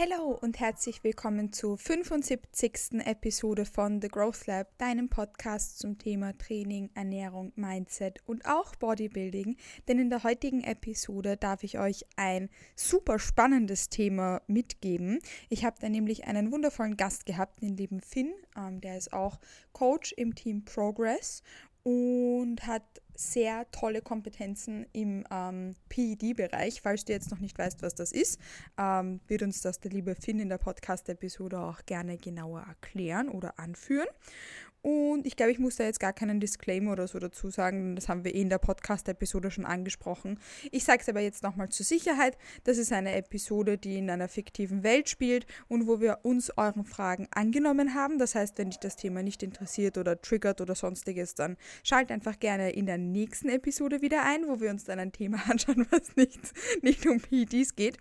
Hallo und herzlich willkommen zur 75. Episode von The Growth Lab, deinem Podcast zum Thema Training, Ernährung, Mindset und auch Bodybuilding. Denn in der heutigen Episode darf ich euch ein super spannendes Thema mitgeben. Ich habe da nämlich einen wundervollen Gast gehabt, den lieben Finn. Ähm, der ist auch Coach im Team Progress und hat sehr tolle Kompetenzen im ähm, PED-Bereich. Falls du jetzt noch nicht weißt, was das ist, ähm, wird uns das der liebe Finn in der Podcast-Episode auch gerne genauer erklären oder anführen. Und ich glaube, ich muss da jetzt gar keinen Disclaimer oder so dazu sagen, das haben wir eh in der Podcast-Episode schon angesprochen. Ich sage es aber jetzt nochmal zur Sicherheit, das ist eine Episode, die in einer fiktiven Welt spielt und wo wir uns euren Fragen angenommen haben. Das heißt, wenn dich das Thema nicht interessiert oder triggert oder sonstiges, dann schalt einfach gerne in der nächsten Episode wieder ein, wo wir uns dann ein Thema anschauen, was nicht, nicht um PEDs geht.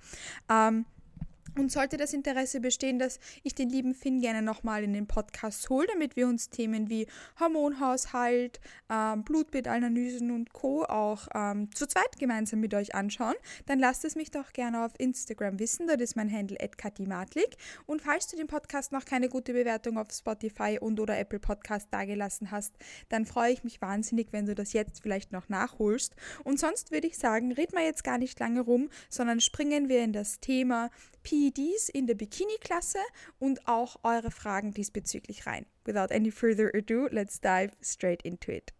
Ähm, und sollte das Interesse bestehen, dass ich den lieben Finn gerne nochmal in den Podcast hole, damit wir uns Themen wie Hormonhaushalt, ähm, Blutbildanalysen und Co. auch ähm, zu zweit gemeinsam mit euch anschauen, dann lasst es mich doch gerne auf Instagram wissen. Dort ist mein Handle @katimatlik. Und falls du den Podcast noch keine gute Bewertung auf Spotify und oder Apple Podcast dagelassen hast, dann freue ich mich wahnsinnig, wenn du das jetzt vielleicht noch nachholst. Und sonst würde ich sagen, red mal jetzt gar nicht lange rum, sondern springen wir in das Thema PEDs in der Bikini-Klasse und auch eure Fragen diesbezüglich rein. Without any further ado, let's dive straight into it.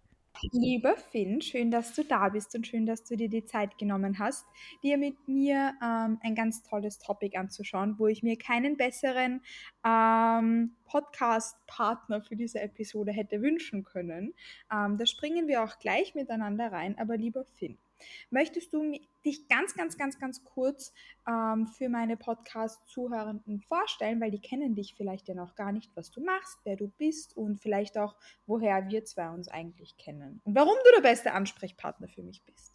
Lieber Finn, schön, dass du da bist und schön, dass du dir die Zeit genommen hast, dir mit mir ähm, ein ganz tolles Topic anzuschauen, wo ich mir keinen besseren ähm, Podcast-Partner für diese Episode hätte wünschen können. Ähm, da springen wir auch gleich miteinander rein, aber lieber Finn, Möchtest du dich ganz, ganz, ganz, ganz kurz ähm, für meine Podcast-Zuhörenden vorstellen, weil die kennen dich vielleicht ja noch gar nicht, was du machst, wer du bist und vielleicht auch, woher wir zwei uns eigentlich kennen und warum du der beste Ansprechpartner für mich bist.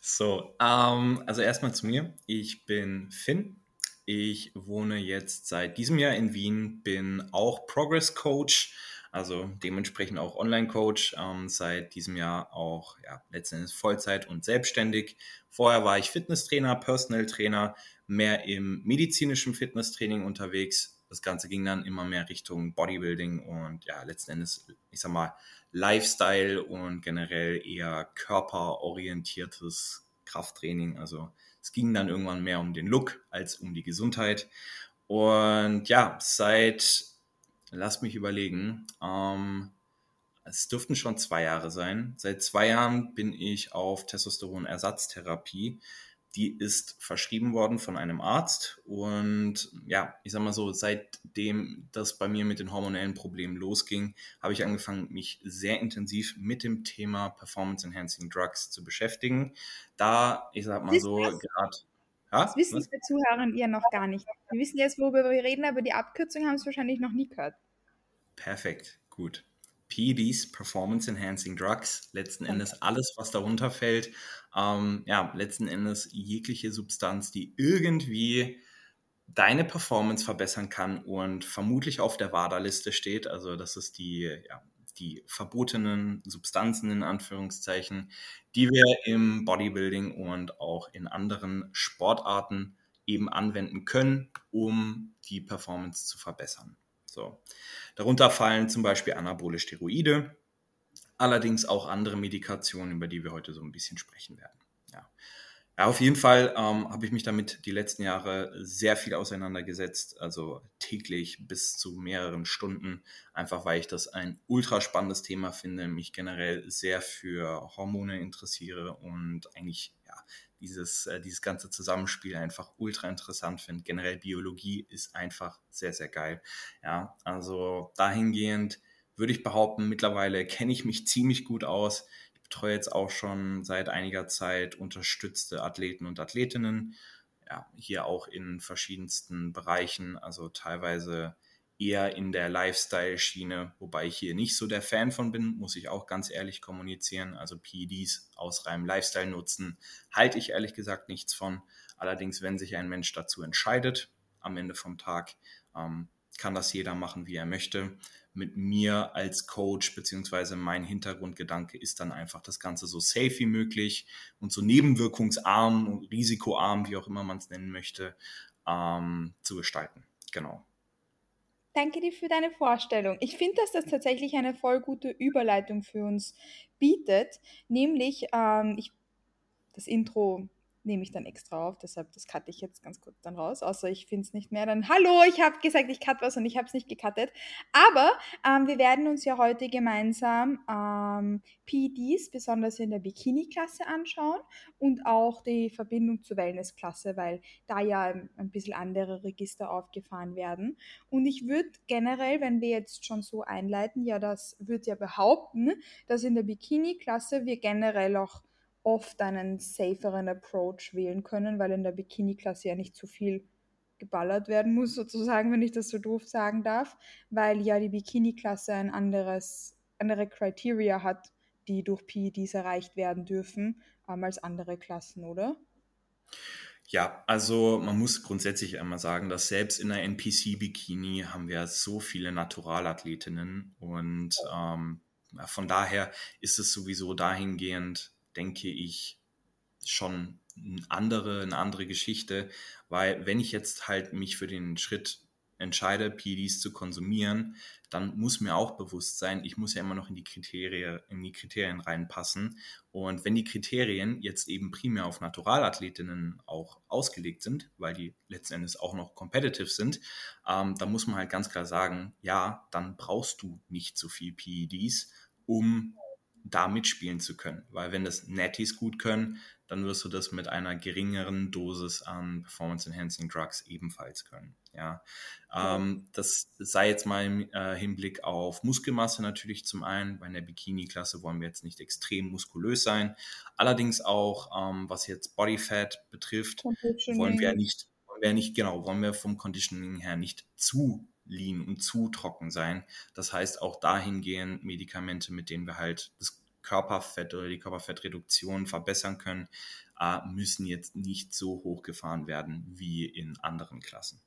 So, ähm, also erstmal zu mir. Ich bin Finn. Ich wohne jetzt seit diesem Jahr in Wien, bin auch Progress Coach also dementsprechend auch Online-Coach, ähm, seit diesem Jahr auch ja, letztendlich Vollzeit und selbstständig. Vorher war ich Fitnesstrainer, Personal Trainer, mehr im medizinischen Fitnesstraining unterwegs. Das Ganze ging dann immer mehr Richtung Bodybuilding und ja, letzten Endes, ich sag mal, Lifestyle und generell eher körperorientiertes Krafttraining. Also es ging dann irgendwann mehr um den Look als um die Gesundheit. Und ja, seit Lass mich überlegen. Ähm, es dürften schon zwei Jahre sein. Seit zwei Jahren bin ich auf Testosteronersatztherapie. Die ist verschrieben worden von einem Arzt. Und ja, ich sag mal so, seitdem das bei mir mit den hormonellen Problemen losging, habe ich angefangen, mich sehr intensiv mit dem Thema Performance Enhancing Drugs zu beschäftigen. Da, ich sag mal so, gerade das wissen die Zuhörer ihr noch gar nicht. Wir wissen jetzt, worüber wir reden, aber die Abkürzung haben es wahrscheinlich noch nie gehört. Perfekt, gut. PEDs, Performance Enhancing Drugs, letzten Endes alles, was darunter fällt. Ähm, ja, letzten Endes jegliche Substanz, die irgendwie deine Performance verbessern kann und vermutlich auf der WADA-Liste steht. Also das ist die ja, die verbotenen Substanzen in Anführungszeichen, die wir im Bodybuilding und auch in anderen Sportarten eben anwenden können, um die Performance zu verbessern. So. Darunter fallen zum Beispiel anabole Steroide, allerdings auch andere Medikationen, über die wir heute so ein bisschen sprechen werden. Ja. Ja, auf jeden Fall ähm, habe ich mich damit die letzten Jahre sehr viel auseinandergesetzt, also täglich bis zu mehreren Stunden, einfach weil ich das ein ultra spannendes Thema finde, mich generell sehr für Hormone interessiere und eigentlich ja, dieses, äh, dieses ganze Zusammenspiel einfach ultra interessant finde. Generell Biologie ist einfach sehr, sehr geil. Ja, also dahingehend würde ich behaupten, mittlerweile kenne ich mich ziemlich gut aus betreue jetzt auch schon seit einiger Zeit unterstützte Athleten und Athletinnen, ja, hier auch in verschiedensten Bereichen, also teilweise eher in der Lifestyle-Schiene, wobei ich hier nicht so der Fan von bin, muss ich auch ganz ehrlich kommunizieren. Also PEDs aus reinem Lifestyle nutzen, halte ich ehrlich gesagt nichts von. Allerdings, wenn sich ein Mensch dazu entscheidet, am Ende vom Tag, ähm, kann das jeder machen, wie er möchte. Mit mir als Coach, beziehungsweise mein Hintergrundgedanke ist dann einfach, das Ganze so safe wie möglich und so nebenwirkungsarm und risikoarm, wie auch immer man es nennen möchte, ähm, zu gestalten. Genau. Danke dir für deine Vorstellung. Ich finde, dass das tatsächlich eine voll gute Überleitung für uns bietet. Nämlich, ähm, ich, das Intro nehme ich dann extra auf, deshalb das cutte ich jetzt ganz kurz dann raus, außer ich finde es nicht mehr. Dann, hallo, ich habe gesagt, ich cut was und ich habe es nicht gecuttet. Aber ähm, wir werden uns ja heute gemeinsam ähm, PDs, besonders in der Bikini-Klasse anschauen und auch die Verbindung zur Wellness-Klasse, weil da ja ein, ein bisschen andere Register aufgefahren werden. Und ich würde generell, wenn wir jetzt schon so einleiten, ja, das würde ja behaupten, dass in der Bikini-Klasse wir generell auch oft einen saferen Approach wählen können, weil in der Bikini-Klasse ja nicht zu viel geballert werden muss, sozusagen, wenn ich das so doof sagen darf, weil ja die Bikini-Klasse ein anderes, andere Criteria hat, die durch PEDs erreicht werden dürfen, ähm, als andere Klassen, oder? Ja, also man muss grundsätzlich einmal sagen, dass selbst in der NPC-Bikini haben wir so viele Naturalathletinnen und ähm, von daher ist es sowieso dahingehend denke ich, schon eine andere, eine andere Geschichte, weil wenn ich jetzt halt mich für den Schritt entscheide, PDs zu konsumieren, dann muss mir auch bewusst sein, ich muss ja immer noch in die Kriterien, in die Kriterien reinpassen. Und wenn die Kriterien jetzt eben primär auf Naturalathletinnen auch ausgelegt sind, weil die letzten Endes auch noch competitive sind, ähm, dann muss man halt ganz klar sagen, ja, dann brauchst du nicht so viel PEDs, um da mitspielen zu können. Weil wenn das Netties gut können, dann wirst du das mit einer geringeren Dosis an Performance-Enhancing Drugs ebenfalls können. Ja, ähm, das sei jetzt mal im äh, Hinblick auf Muskelmasse natürlich zum einen. Bei der Bikini-Klasse wollen wir jetzt nicht extrem muskulös sein. Allerdings auch, ähm, was jetzt Bodyfat betrifft, wollen wir nicht, wollen wir nicht, genau, wollen wir vom Conditioning her nicht zu lean und zu trocken sein. Das heißt auch dahingehend Medikamente, mit denen wir halt das Körperfett oder die Körperfettreduktion verbessern können, äh, müssen jetzt nicht so hochgefahren werden wie in anderen Klassen.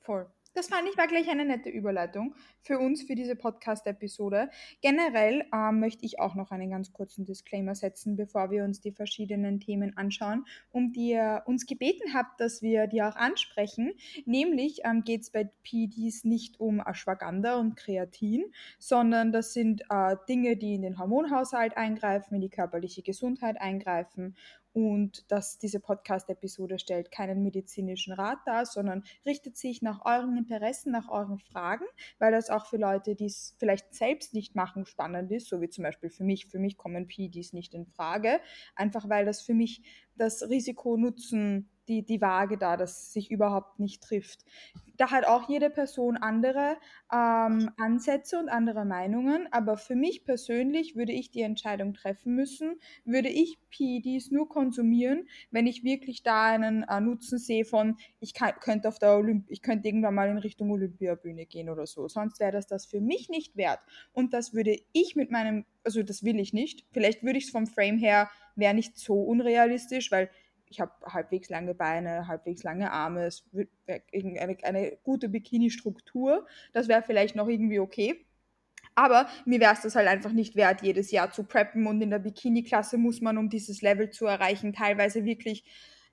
Voll. Das fand ich war gleich eine nette Überleitung für uns, für diese Podcast-Episode. Generell äh, möchte ich auch noch einen ganz kurzen Disclaimer setzen, bevor wir uns die verschiedenen Themen anschauen, um die ihr uns gebeten habt, dass wir die auch ansprechen. Nämlich ähm, geht es bei PDs nicht um Ashwagandha und Kreatin, sondern das sind äh, Dinge, die in den Hormonhaushalt eingreifen, in die körperliche Gesundheit eingreifen und dass diese Podcast-Episode stellt keinen medizinischen Rat dar, sondern richtet sich nach euren Interessen, nach euren Fragen, weil das auch für Leute, die es vielleicht selbst nicht machen, spannend ist, so wie zum Beispiel für mich. Für mich kommen PDs nicht in Frage, einfach weil das für mich das Risiko-Nutzen die, die Waage da, dass sich überhaupt nicht trifft. Da hat auch jede Person andere ähm, Ansätze und andere Meinungen, aber für mich persönlich würde ich die Entscheidung treffen müssen, würde ich PEDs nur konsumieren, wenn ich wirklich da einen äh, Nutzen sehe von, ich kann, könnte auf der Olymp ich könnte irgendwann mal in Richtung Olympiabühne gehen oder so. Sonst wäre das das für mich nicht wert. Und das würde ich mit meinem, also das will ich nicht. Vielleicht würde ich es vom Frame her, wäre nicht so unrealistisch, weil ich habe halbwegs lange Beine, halbwegs lange Arme, es eine, eine gute Bikini-Struktur. Das wäre vielleicht noch irgendwie okay. Aber mir wäre es das halt einfach nicht wert, jedes Jahr zu preppen. Und in der Bikini-Klasse muss man, um dieses Level zu erreichen, teilweise wirklich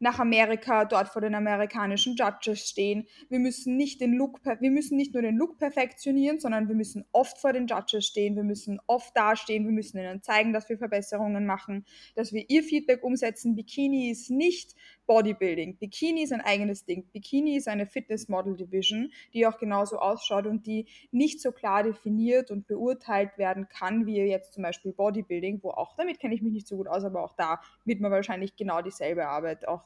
nach Amerika, dort vor den amerikanischen Judges stehen. Wir müssen nicht den Look, wir müssen nicht nur den Look perfektionieren, sondern wir müssen oft vor den Judges stehen, wir müssen oft dastehen, wir müssen ihnen zeigen, dass wir Verbesserungen machen, dass wir ihr Feedback umsetzen. Bikini ist nicht Bodybuilding. Bikini ist ein eigenes Ding. Bikini ist eine Fitness Model Division, die auch genauso ausschaut und die nicht so klar definiert und beurteilt werden kann, wie jetzt zum Beispiel Bodybuilding, wo auch, damit kenne ich mich nicht so gut aus, aber auch da wird man wahrscheinlich genau dieselbe Arbeit auch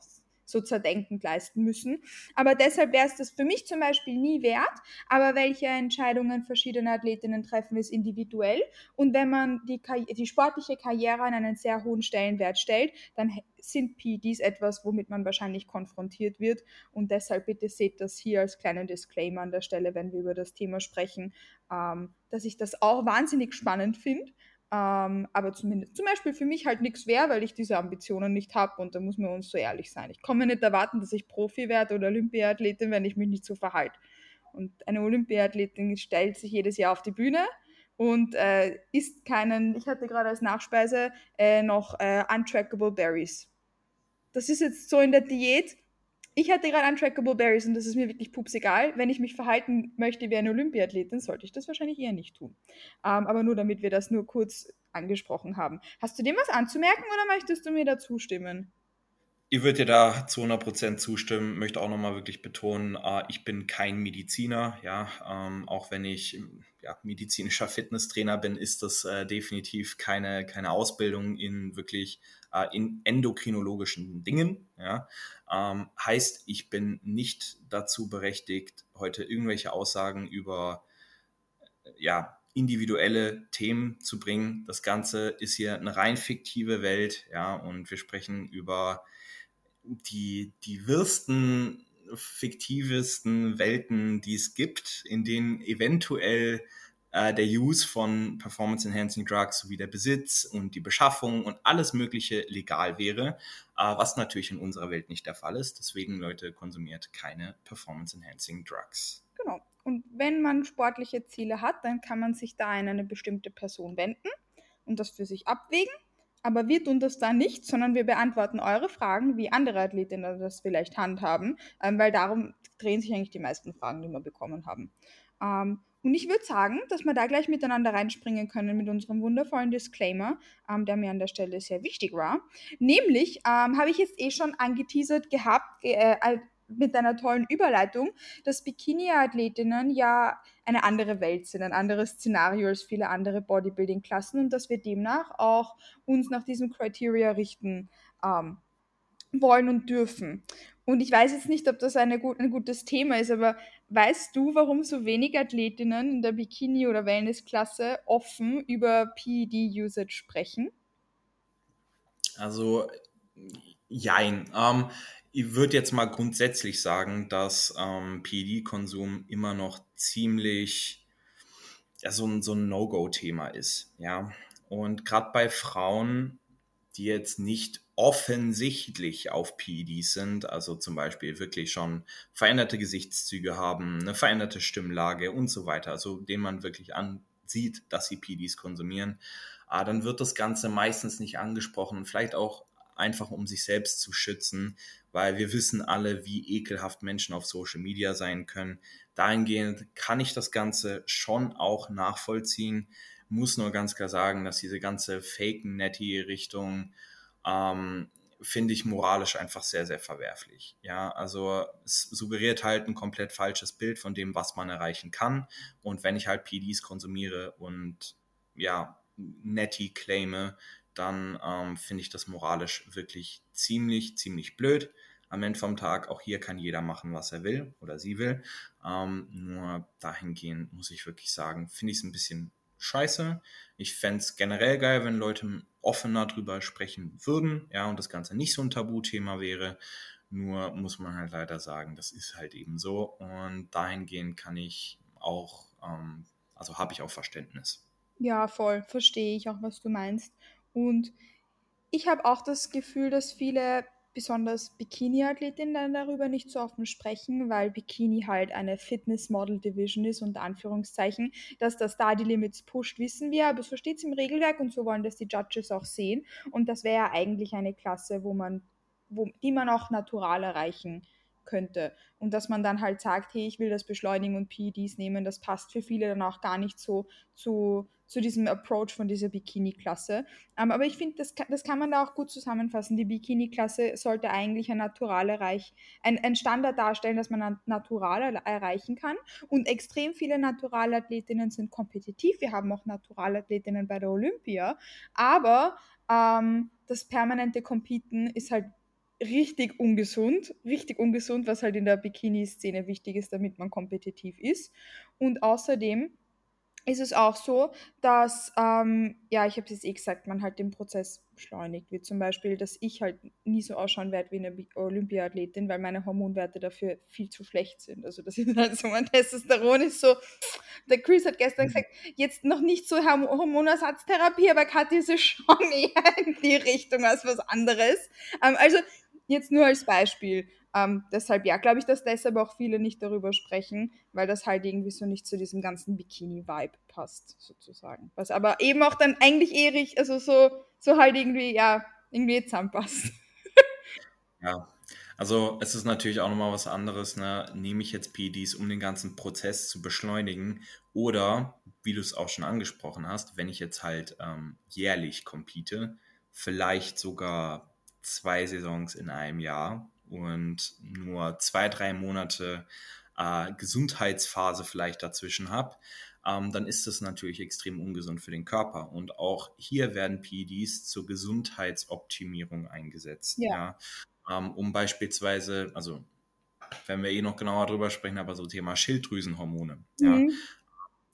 so zerdenkend leisten müssen. Aber deshalb wäre es das für mich zum Beispiel nie wert. Aber welche Entscheidungen verschiedene Athletinnen treffen, ist individuell. Und wenn man die, die sportliche Karriere an einen sehr hohen Stellenwert stellt, dann sind PEDs etwas, womit man wahrscheinlich konfrontiert wird. Und deshalb bitte seht das hier als kleinen Disclaimer an der Stelle, wenn wir über das Thema sprechen, ähm, dass ich das auch wahnsinnig spannend finde ähm, aber zumindest zum Beispiel für mich halt nichts wäre, weil ich diese Ambitionen nicht habe und da muss man uns so ehrlich sein. Ich kann mir nicht erwarten, dass ich Profi werde oder Olympiathletin, wenn ich mich nicht so verhalte. Und eine Olympiathletin stellt sich jedes Jahr auf die Bühne und äh, isst keinen, ich hatte gerade als Nachspeise äh, noch äh, untrackable Berries. Das ist jetzt so in der Diät. Ich hatte gerade untrackable Berries und das ist mir wirklich pups egal. Wenn ich mich verhalten möchte wie eine Olympiathletin, sollte ich das wahrscheinlich eher nicht tun. Ähm, aber nur damit wir das nur kurz angesprochen haben. Hast du dem was anzumerken oder möchtest du mir da zustimmen? Ich würde dir da zu 100% zustimmen, möchte auch nochmal wirklich betonen, äh, ich bin kein Mediziner, ja, ähm, auch wenn ich ja, medizinischer Fitnesstrainer bin, ist das äh, definitiv keine, keine Ausbildung in wirklich äh, in endokrinologischen Dingen, ja, ähm, heißt, ich bin nicht dazu berechtigt, heute irgendwelche Aussagen über, ja, individuelle Themen zu bringen. Das Ganze ist hier eine rein fiktive Welt, ja, und wir sprechen über die, die wirsten, fiktivesten Welten, die es gibt, in denen eventuell äh, der Use von Performance-Enhancing Drugs sowie der Besitz und die Beschaffung und alles Mögliche legal wäre, äh, was natürlich in unserer Welt nicht der Fall ist. Deswegen, Leute, konsumiert keine Performance-Enhancing Drugs. Genau. Und wenn man sportliche Ziele hat, dann kann man sich da an eine bestimmte Person wenden und das für sich abwägen aber wir tun das da nicht, sondern wir beantworten eure Fragen, wie andere Athletinnen das vielleicht handhaben, ähm, weil darum drehen sich eigentlich die meisten Fragen, die wir bekommen haben. Ähm, und ich würde sagen, dass wir da gleich miteinander reinspringen können mit unserem wundervollen Disclaimer, ähm, der mir an der Stelle sehr wichtig war. Nämlich ähm, habe ich jetzt eh schon angeteasert gehabt, äh, mit einer tollen Überleitung, dass Bikini-Athletinnen ja eine andere Welt sind, ein anderes Szenario als viele andere Bodybuilding-Klassen und dass wir demnach auch uns nach diesem Criteria richten ähm, wollen und dürfen. Und ich weiß jetzt nicht, ob das gut, ein gutes Thema ist, aber weißt du, warum so wenig Athletinnen in der Bikini- oder Wellness-Klasse offen über PED-Usage sprechen? Also, jein. Ähm, ich würde jetzt mal grundsätzlich sagen, dass ähm, PED-Konsum immer noch ziemlich ja, so ein, so ein No-Go-Thema ist. Ja? Und gerade bei Frauen, die jetzt nicht offensichtlich auf PEDs sind, also zum Beispiel wirklich schon veränderte Gesichtszüge haben, eine veränderte Stimmlage und so weiter, also dem man wirklich ansieht, dass sie PEDs konsumieren, ah, dann wird das Ganze meistens nicht angesprochen, vielleicht auch einfach um sich selbst zu schützen, weil wir wissen alle, wie ekelhaft Menschen auf Social Media sein können. Dahingehend kann ich das Ganze schon auch nachvollziehen, muss nur ganz klar sagen, dass diese ganze Fake-Netty-Richtung ähm, finde ich moralisch einfach sehr, sehr verwerflich. Ja, also es suggeriert halt ein komplett falsches Bild von dem, was man erreichen kann. Und wenn ich halt PDs konsumiere und ja, Netty claime, dann ähm, finde ich das moralisch wirklich ziemlich, ziemlich blöd. Am Ende vom Tag, auch hier kann jeder machen, was er will oder sie will. Ähm, nur dahingehend muss ich wirklich sagen, finde ich es ein bisschen scheiße. Ich fände es generell geil, wenn Leute offener drüber sprechen würden, ja, und das Ganze nicht so ein Tabuthema wäre. Nur muss man halt leider sagen, das ist halt eben so. Und dahingehend kann ich auch, ähm, also habe ich auch Verständnis. Ja, voll, verstehe ich auch, was du meinst. Und ich habe auch das Gefühl, dass viele besonders Bikini-Athletinnen darüber nicht so offen sprechen, weil Bikini halt eine Fitness-Model-Division ist, unter Anführungszeichen. Dass das da die Limits pusht, wissen wir, aber so steht es im Regelwerk und so wollen das die Judges auch sehen. Und das wäre ja eigentlich eine Klasse, wo man, wo, die man auch natural erreichen könnte. Und dass man dann halt sagt, hey, ich will das beschleunigen und PEDs nehmen, das passt für viele dann auch gar nicht so zu, zu diesem Approach von dieser Bikini-Klasse. Ähm, aber ich finde, das, das kann man da auch gut zusammenfassen. Die Bikini-Klasse sollte eigentlich ein Natural erreich, ein, ein Standard darstellen, dass man Natural erreichen kann. Und extrem viele Naturalathletinnen sind kompetitiv. Wir haben auch Naturalathletinnen bei der Olympia. Aber ähm, das permanente Competen ist halt richtig ungesund, richtig ungesund, was halt in der Bikini-Szene wichtig ist, damit man kompetitiv ist. Und außerdem ist es auch so, dass, ähm, ja, ich habe es jetzt eh gesagt, man halt den Prozess beschleunigt, wie zum Beispiel, dass ich halt nie so ausschauen werde wie eine Olympiathletin, weil meine Hormonwerte dafür viel zu schlecht sind. Also das ist halt so, mein Testosteron ist so, der Chris hat gestern mhm. gesagt, jetzt noch nicht so Hormonersatztherapie, aber Kathi ist schon eher in die Richtung als was anderes. Ähm, also jetzt nur als Beispiel. Ähm, deshalb, ja, glaube ich, dass deshalb auch viele nicht darüber sprechen, weil das halt irgendwie so nicht zu diesem ganzen Bikini-Vibe passt, sozusagen. Was aber eben auch dann eigentlich eher, also so, so halt irgendwie, ja, irgendwie zusammenpasst. Ja, also es ist natürlich auch nochmal was anderes, ne? nehme ich jetzt PEDs, um den ganzen Prozess zu beschleunigen oder, wie du es auch schon angesprochen hast, wenn ich jetzt halt ähm, jährlich compete, vielleicht sogar zwei Saisons in einem Jahr und nur zwei, drei Monate äh, Gesundheitsphase vielleicht dazwischen habe, ähm, dann ist das natürlich extrem ungesund für den Körper. Und auch hier werden PEDs zur Gesundheitsoptimierung eingesetzt. Ja. ja ähm, um beispielsweise, also wenn wir eh noch genauer drüber sprechen, aber so Thema Schilddrüsenhormone. Mhm. Ja,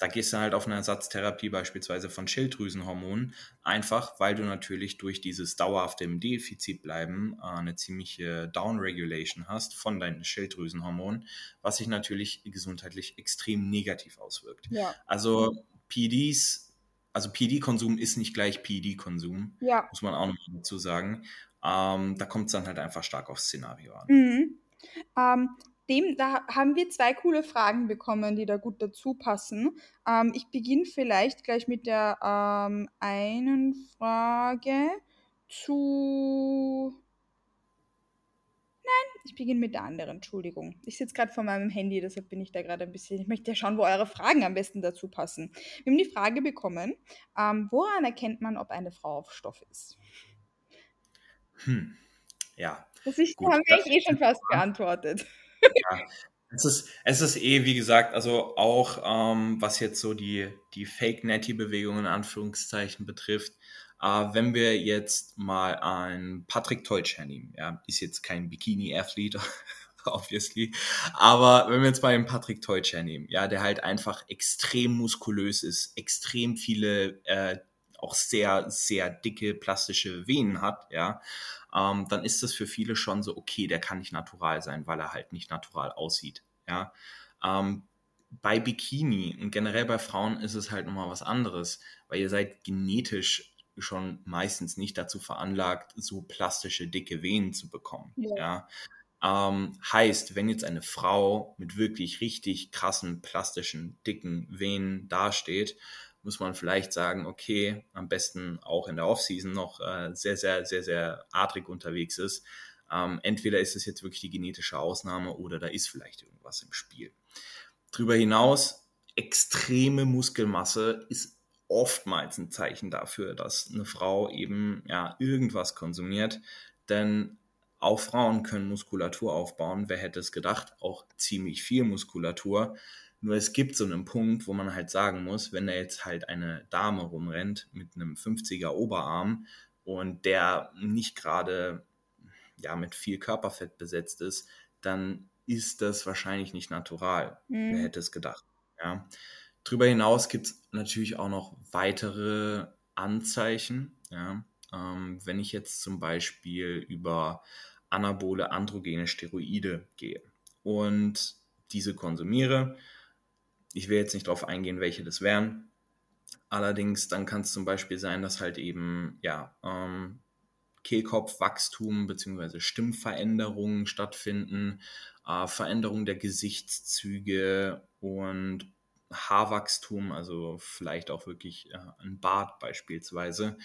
da gehst du halt auf eine Ersatztherapie beispielsweise von Schilddrüsenhormonen, einfach weil du natürlich durch dieses dauerhafte im Defizit bleiben äh, eine ziemliche Downregulation hast von deinen Schilddrüsenhormonen, was sich natürlich gesundheitlich extrem negativ auswirkt. Ja. Also PDs, also PD-Konsum ist nicht gleich PD-Konsum, ja. muss man auch noch dazu sagen. Ähm, da kommt es dann halt einfach stark aufs Szenario an. Mhm. Ähm, dem, da haben wir zwei coole Fragen bekommen, die da gut dazu passen. Ähm, ich beginne vielleicht gleich mit der ähm, einen Frage zu. Nein, ich beginne mit der anderen, Entschuldigung. Ich sitze gerade vor meinem Handy, deshalb bin ich da gerade ein bisschen. Ich möchte ja schauen, wo eure Fragen am besten dazu passen. Wir haben die Frage bekommen: ähm, Woran erkennt man, ob eine Frau auf Stoff ist? Hm. Ja. Das ist, Gut, haben wir eh schon fast beantwortet. Ja. Es ist, es ist eh, wie gesagt, also auch ähm, was jetzt so die, die Fake-Netty-Bewegung in Anführungszeichen betrifft, äh, wenn wir jetzt mal einen Patrick Teutsch hernehmen, ja, ist jetzt kein Bikini-Athlet, obviously, aber wenn wir jetzt mal einen Patrick Teutsch hernehmen, ja, der halt einfach extrem muskulös ist, extrem viele äh, auch sehr, sehr dicke plastische Venen hat, ja, ähm, dann ist das für viele schon so, okay, der kann nicht natural sein, weil er halt nicht natural aussieht, ja. Ähm, bei Bikini und generell bei Frauen ist es halt nochmal was anderes, weil ihr seid genetisch schon meistens nicht dazu veranlagt, so plastische, dicke Venen zu bekommen, ja. ja? Ähm, heißt, wenn jetzt eine Frau mit wirklich richtig krassen, plastischen, dicken Venen dasteht, muss man vielleicht sagen, okay, am besten auch in der Offseason noch äh, sehr, sehr, sehr, sehr adrig unterwegs ist. Ähm, entweder ist es jetzt wirklich die genetische Ausnahme oder da ist vielleicht irgendwas im Spiel. Darüber hinaus, extreme Muskelmasse ist oftmals ein Zeichen dafür, dass eine Frau eben ja irgendwas konsumiert, denn auch Frauen können Muskulatur aufbauen. Wer hätte es gedacht? Auch ziemlich viel Muskulatur. Nur es gibt so einen Punkt, wo man halt sagen muss, wenn da jetzt halt eine Dame rumrennt mit einem 50er Oberarm und der nicht gerade ja, mit viel Körperfett besetzt ist, dann ist das wahrscheinlich nicht natural. Mhm. Wer hätte es gedacht? Ja. Darüber hinaus gibt es natürlich auch noch weitere Anzeichen. Ja. Ähm, wenn ich jetzt zum Beispiel über anabole androgene Steroide gehe und diese konsumiere, ich will jetzt nicht darauf eingehen, welche das wären. Allerdings, dann kann es zum Beispiel sein, dass halt eben, ja, ähm, Kehlkopfwachstum bzw. Stimmveränderungen stattfinden, äh, Veränderung der Gesichtszüge und Haarwachstum, also vielleicht auch wirklich äh, ein Bart beispielsweise.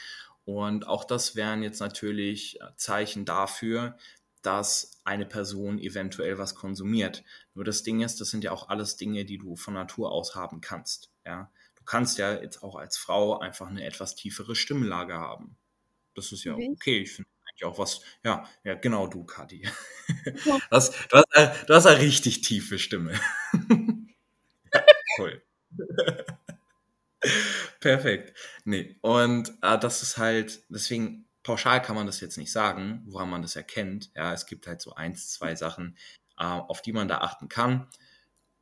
Und auch das wären jetzt natürlich Zeichen dafür, dass eine Person eventuell was konsumiert. Nur das Ding ist, das sind ja auch alles Dinge, die du von Natur aus haben kannst. Ja? Du kannst ja jetzt auch als Frau einfach eine etwas tiefere Stimmlage haben. Das ist ja okay. okay. Ich finde eigentlich auch was, ja, ja, genau du, Kati. Ja. Das, du, hast, du hast eine richtig tiefe Stimme. ja, cool. Perfekt. Nee, und äh, das ist halt, deswegen pauschal kann man das jetzt nicht sagen, woran man das erkennt. Ja, es gibt halt so eins, zwei Sachen, äh, auf die man da achten kann.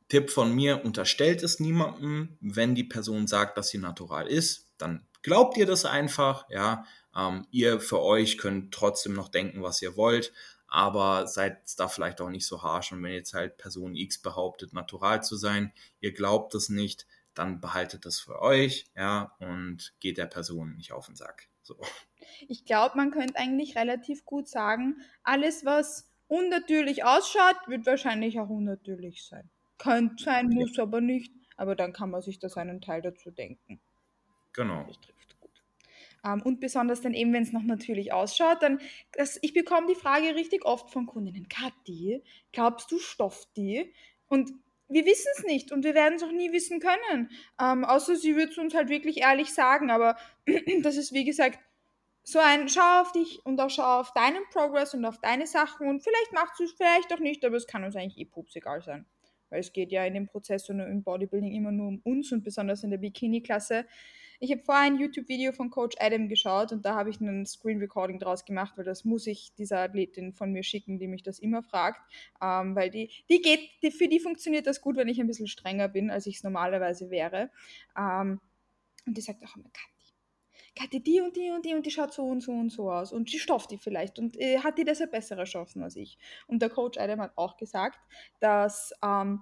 Tipp von mir, unterstellt es niemandem. Wenn die Person sagt, dass sie natural ist, dann glaubt ihr das einfach. Ja, ähm, ihr für euch könnt trotzdem noch denken, was ihr wollt, aber seid da vielleicht auch nicht so harsch. Und wenn jetzt halt Person X behauptet, natural zu sein, ihr glaubt es nicht, dann behaltet das für euch, ja, und geht der Person nicht auf den Sack. So. Ich glaube, man könnte eigentlich relativ gut sagen, alles, was unnatürlich ausschaut, wird wahrscheinlich auch unnatürlich sein. Könnte sein, muss aber nicht. Aber dann kann man sich da seinen Teil dazu denken. Genau. Das trifft gut. Ähm, und besonders dann eben, wenn es noch natürlich ausschaut, dann, das, ich bekomme die Frage richtig oft von Kundinnen, Kathi, glaubst du, stofft die? Und wir wissen es nicht und wir werden es auch nie wissen können. Ähm, außer sie wird es uns halt wirklich ehrlich sagen. Aber das ist, wie gesagt, so ein Schau auf dich und auch schau auf deinen Progress und auf deine Sachen und vielleicht machst du es vielleicht auch nicht, aber es kann uns eigentlich eh pups egal sein. Weil es geht ja in dem Prozess und im Bodybuilding immer nur um uns und besonders in der Bikini-Klasse. Ich habe vorher ein YouTube-Video von Coach Adam geschaut und da habe ich einen Screen Recording draus gemacht, weil das muss ich dieser Athletin von mir schicken, die mich das immer fragt. Ähm, weil die, die geht, die, für die funktioniert das gut, wenn ich ein bisschen strenger bin, als ich es normalerweise wäre. Ähm, und die sagt auch immer, Kathi, die und die und die und die schaut so und so und so aus und die stofft die vielleicht und äh, hat die deshalb bessere Chancen als ich. Und der Coach Adam hat auch gesagt, dass ähm,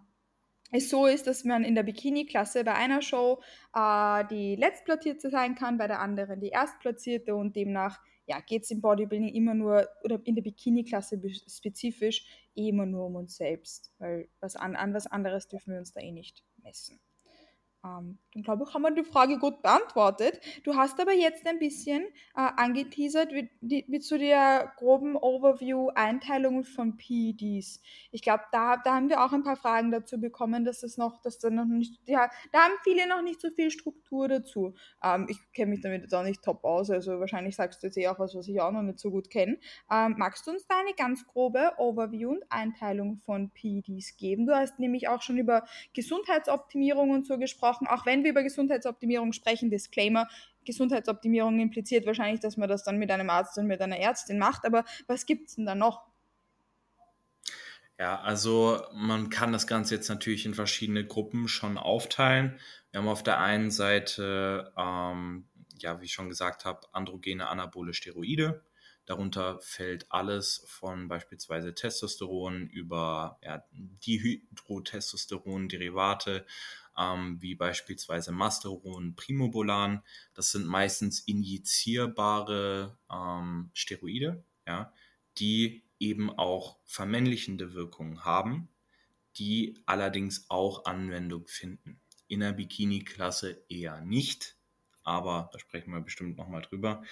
es so ist, dass man in der Bikini-Klasse bei einer Show äh, die Letztplatzierte sein kann, bei der anderen die Erstplatzierte und demnach ja, geht es im Bodybuilding immer nur, oder in der Bikini-Klasse spezifisch, immer nur um uns selbst, weil was an, an was anderes dürfen wir uns da eh nicht messen. Ähm, dann glaube ich, haben wir die Frage gut beantwortet. Du hast aber jetzt ein bisschen äh, angeteasert mit, mit so der groben Overview-Einteilung von PEDs. Ich glaube, da, da haben wir auch ein paar Fragen dazu bekommen, dass es noch, dass da noch nicht, ja, da haben viele noch nicht so viel Struktur dazu. Ähm, ich kenne mich damit jetzt auch nicht top aus, also wahrscheinlich sagst du jetzt eh auch was, was ich auch noch nicht so gut kenne. Ähm, magst du uns da eine ganz grobe Overview und Einteilung von PEDs geben? Du hast nämlich auch schon über Gesundheitsoptimierung und so gesprochen gesprochen, auch wenn wir über Gesundheitsoptimierung sprechen, Disclaimer, Gesundheitsoptimierung impliziert wahrscheinlich, dass man das dann mit einem Arzt und mit einer Ärztin macht, aber was gibt es denn da noch? Ja, also man kann das Ganze jetzt natürlich in verschiedene Gruppen schon aufteilen. Wir haben auf der einen Seite, ähm, ja, wie ich schon gesagt habe, androgene anabole Steroide. Darunter fällt alles von beispielsweise Testosteron über ja, Dihydrotestosteron-Derivate ähm, wie beispielsweise Masteron, Primobolan. Das sind meistens injizierbare ähm, Steroide, ja, die eben auch vermännlichende Wirkungen haben, die allerdings auch Anwendung finden. In der Bikini-Klasse eher nicht, aber da sprechen wir bestimmt nochmal drüber.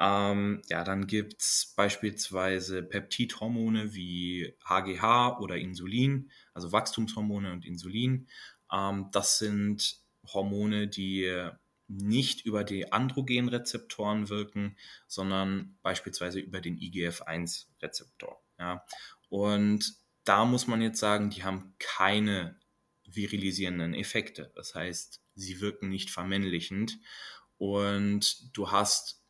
Ähm, ja, dann gibt es beispielsweise Peptidhormone wie HGH oder Insulin, also Wachstumshormone und Insulin. Ähm, das sind Hormone, die nicht über die Androgenrezeptoren wirken, sondern beispielsweise über den IGF-1-Rezeptor. Ja. Und da muss man jetzt sagen, die haben keine virilisierenden Effekte. Das heißt, sie wirken nicht vermännlichend und du hast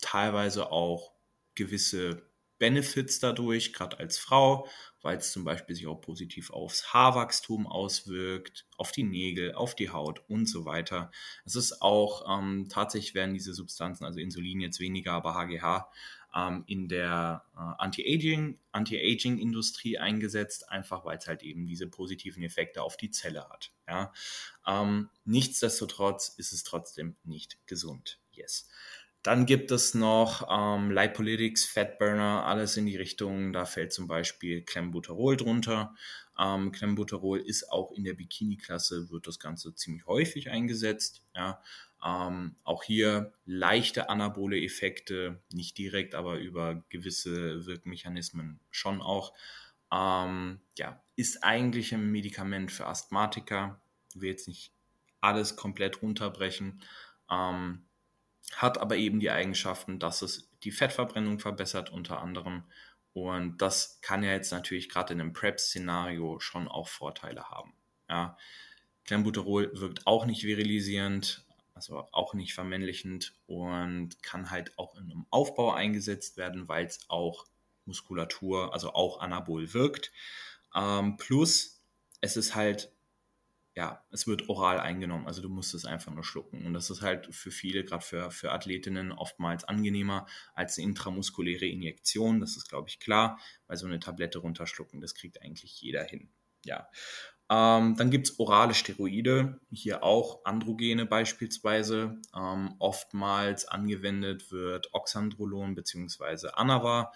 teilweise auch gewisse Benefits dadurch, gerade als Frau weil es zum Beispiel sich auch positiv aufs Haarwachstum auswirkt, auf die Nägel, auf die Haut und so weiter. Es ist auch ähm, tatsächlich werden diese Substanzen, also Insulin jetzt weniger, aber HGH, ähm, in der äh, Anti-Aging, Anti-Aging-Industrie eingesetzt, einfach weil es halt eben diese positiven Effekte auf die Zelle hat. Ja? Ähm, nichtsdestotrotz ist es trotzdem nicht gesund. Yes. Dann gibt es noch ähm, Lipolytics, Fatburner, alles in die Richtung. Da fällt zum Beispiel Clenbuterol drunter. Ähm, Clenbuterol ist auch in der Bikini-Klasse, wird das Ganze ziemlich häufig eingesetzt. Ja. Ähm, auch hier leichte anabole Effekte, nicht direkt, aber über gewisse Wirkmechanismen schon auch. Ähm, ja, ist eigentlich ein Medikament für Asthmatiker. Ich will jetzt nicht alles komplett runterbrechen. Ähm, hat aber eben die Eigenschaften, dass es die Fettverbrennung verbessert unter anderem. Und das kann ja jetzt natürlich gerade in einem PrEP-Szenario schon auch Vorteile haben. Ja. Clenbuterol wirkt auch nicht virilisierend, also auch nicht vermännlichend und kann halt auch in einem Aufbau eingesetzt werden, weil es auch Muskulatur, also auch anabol wirkt. Ähm, plus, es ist halt ja, es wird oral eingenommen, also du musst es einfach nur schlucken. Und das ist halt für viele, gerade für, für Athletinnen, oftmals angenehmer als eine intramuskuläre Injektion. Das ist, glaube ich, klar, weil so eine Tablette runterschlucken, das kriegt eigentlich jeder hin. Ja. Ähm, dann gibt es orale Steroide, hier auch Androgene beispielsweise. Ähm, oftmals angewendet wird Oxandrolon bzw. Anava.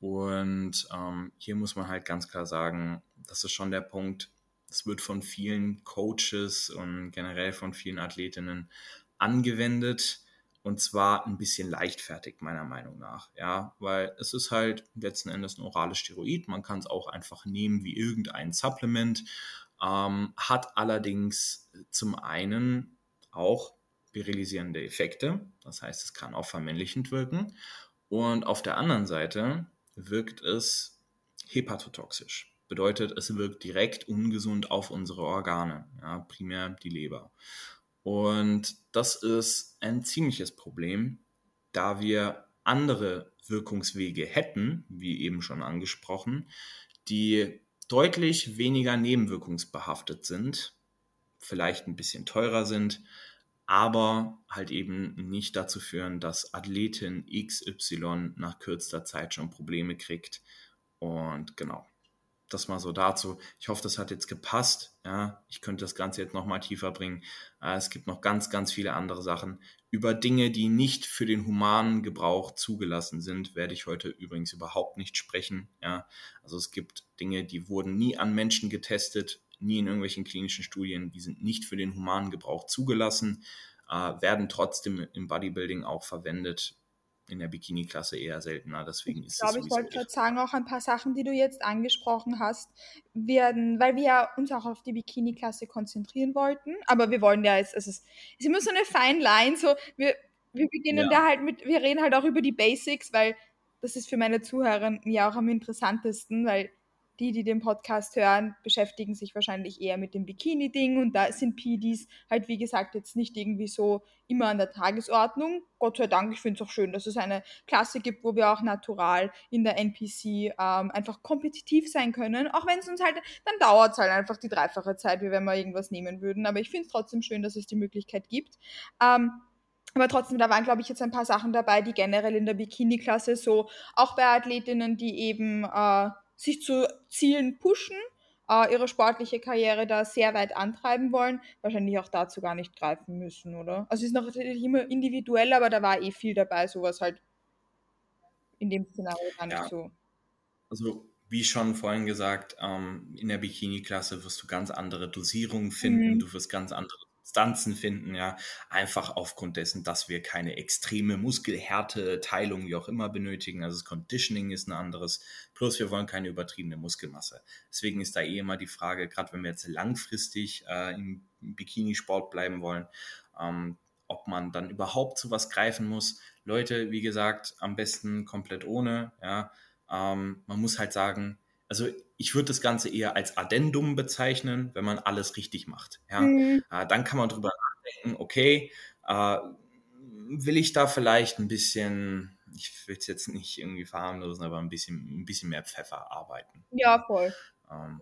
Und ähm, hier muss man halt ganz klar sagen, das ist schon der Punkt, es wird von vielen Coaches und generell von vielen Athletinnen angewendet und zwar ein bisschen leichtfertig, meiner Meinung nach. Ja, weil es ist halt letzten Endes ein orales Steroid. Man kann es auch einfach nehmen wie irgendein Supplement. Ähm, hat allerdings zum einen auch virilisierende Effekte. Das heißt, es kann auch vermännlichend wirken. Und auf der anderen Seite wirkt es hepatotoxisch. Bedeutet, es wirkt direkt ungesund auf unsere Organe, ja, primär die Leber. Und das ist ein ziemliches Problem, da wir andere Wirkungswege hätten, wie eben schon angesprochen, die deutlich weniger nebenwirkungsbehaftet sind, vielleicht ein bisschen teurer sind, aber halt eben nicht dazu führen, dass Athletin XY nach kürzester Zeit schon Probleme kriegt. Und genau, das mal so dazu. Ich hoffe, das hat jetzt gepasst. Ja, ich könnte das Ganze jetzt noch mal tiefer bringen. Äh, es gibt noch ganz, ganz viele andere Sachen. Über Dinge, die nicht für den humanen Gebrauch zugelassen sind, werde ich heute übrigens überhaupt nicht sprechen. Ja, also es gibt Dinge, die wurden nie an Menschen getestet, nie in irgendwelchen klinischen Studien. Die sind nicht für den humanen Gebrauch zugelassen, äh, werden trotzdem im Bodybuilding auch verwendet in der Bikini-Klasse eher seltener. Deswegen ist ich glaube, ich wollte gerade sagen, auch ein paar Sachen, die du jetzt angesprochen hast, werden, weil wir ja uns auch auf die Bikini-Klasse konzentrieren wollten, aber wir wollen ja, es, es, ist, es ist immer so eine fine Line, so wir, wir beginnen ja. da halt mit, wir reden halt auch über die Basics, weil das ist für meine Zuhörer ja auch am interessantesten, weil die, die den Podcast hören, beschäftigen sich wahrscheinlich eher mit dem Bikini-Ding und da sind PDs halt, wie gesagt, jetzt nicht irgendwie so immer an der Tagesordnung. Gott sei Dank, ich finde es auch schön, dass es eine Klasse gibt, wo wir auch natural in der NPC ähm, einfach kompetitiv sein können, auch wenn es uns halt, dann dauert es halt einfach die dreifache Zeit, wie wenn wir irgendwas nehmen würden. Aber ich finde es trotzdem schön, dass es die Möglichkeit gibt. Ähm, aber trotzdem, da waren, glaube ich, jetzt ein paar Sachen dabei, die generell in der Bikini-Klasse so, auch bei Athletinnen, die eben äh, sich zu Zielen pushen, äh, ihre sportliche Karriere da sehr weit antreiben wollen, wahrscheinlich auch dazu gar nicht greifen müssen, oder? Also es ist natürlich immer individuell, aber da war eh viel dabei, sowas halt in dem Szenario gar nicht ja. so. Also wie schon vorhin gesagt, ähm, in der Bikini-Klasse wirst du ganz andere Dosierungen finden, mhm. du wirst ganz andere Substanzen finden, ja, einfach aufgrund dessen, dass wir keine extreme Muskelhärte, Teilung, wie auch immer benötigen. Also das Conditioning ist ein anderes. Plus wir wollen keine übertriebene Muskelmasse. Deswegen ist da eh immer die Frage, gerade wenn wir jetzt langfristig äh, im Bikinisport bleiben wollen, ähm, ob man dann überhaupt zu was greifen muss. Leute, wie gesagt, am besten komplett ohne, ja. Ähm, man muss halt sagen, also ich würde das Ganze eher als Addendum bezeichnen, wenn man alles richtig macht. Ja? Mhm. Äh, dann kann man drüber nachdenken, okay, äh, will ich da vielleicht ein bisschen, ich will es jetzt nicht irgendwie verharmlosen, aber ein bisschen, ein bisschen mehr Pfeffer arbeiten. Ja, voll. Ähm,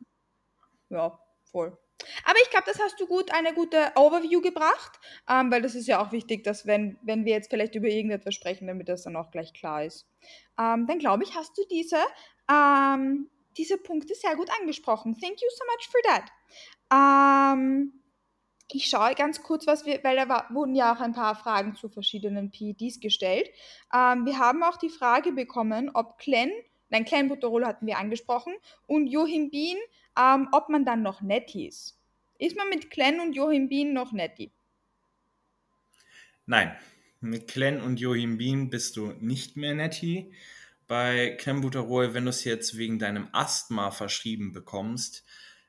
ja, voll. Aber ich glaube, das hast du gut, eine gute Overview gebracht, ähm, weil das ist ja auch wichtig, dass wenn, wenn wir jetzt vielleicht über irgendetwas sprechen, damit das dann auch gleich klar ist. Ähm, dann glaube ich, hast du diese ähm, diese Punkte sehr gut angesprochen. Thank you so much for that. Ähm, ich schaue ganz kurz, was wir, weil da war, wurden ja auch ein paar Fragen zu verschiedenen PEDs gestellt. Ähm, wir haben auch die Frage bekommen, ob Clen, nein, Clenbuterol hatten wir angesprochen, und Johimbin, ähm, ob man dann noch netty ist. Ist man mit Clen und Johimbin noch netty? Nein, mit Clen und Johimbin bist du nicht mehr netty bei Clenbuterol, wenn du es jetzt wegen deinem Asthma verschrieben bekommst.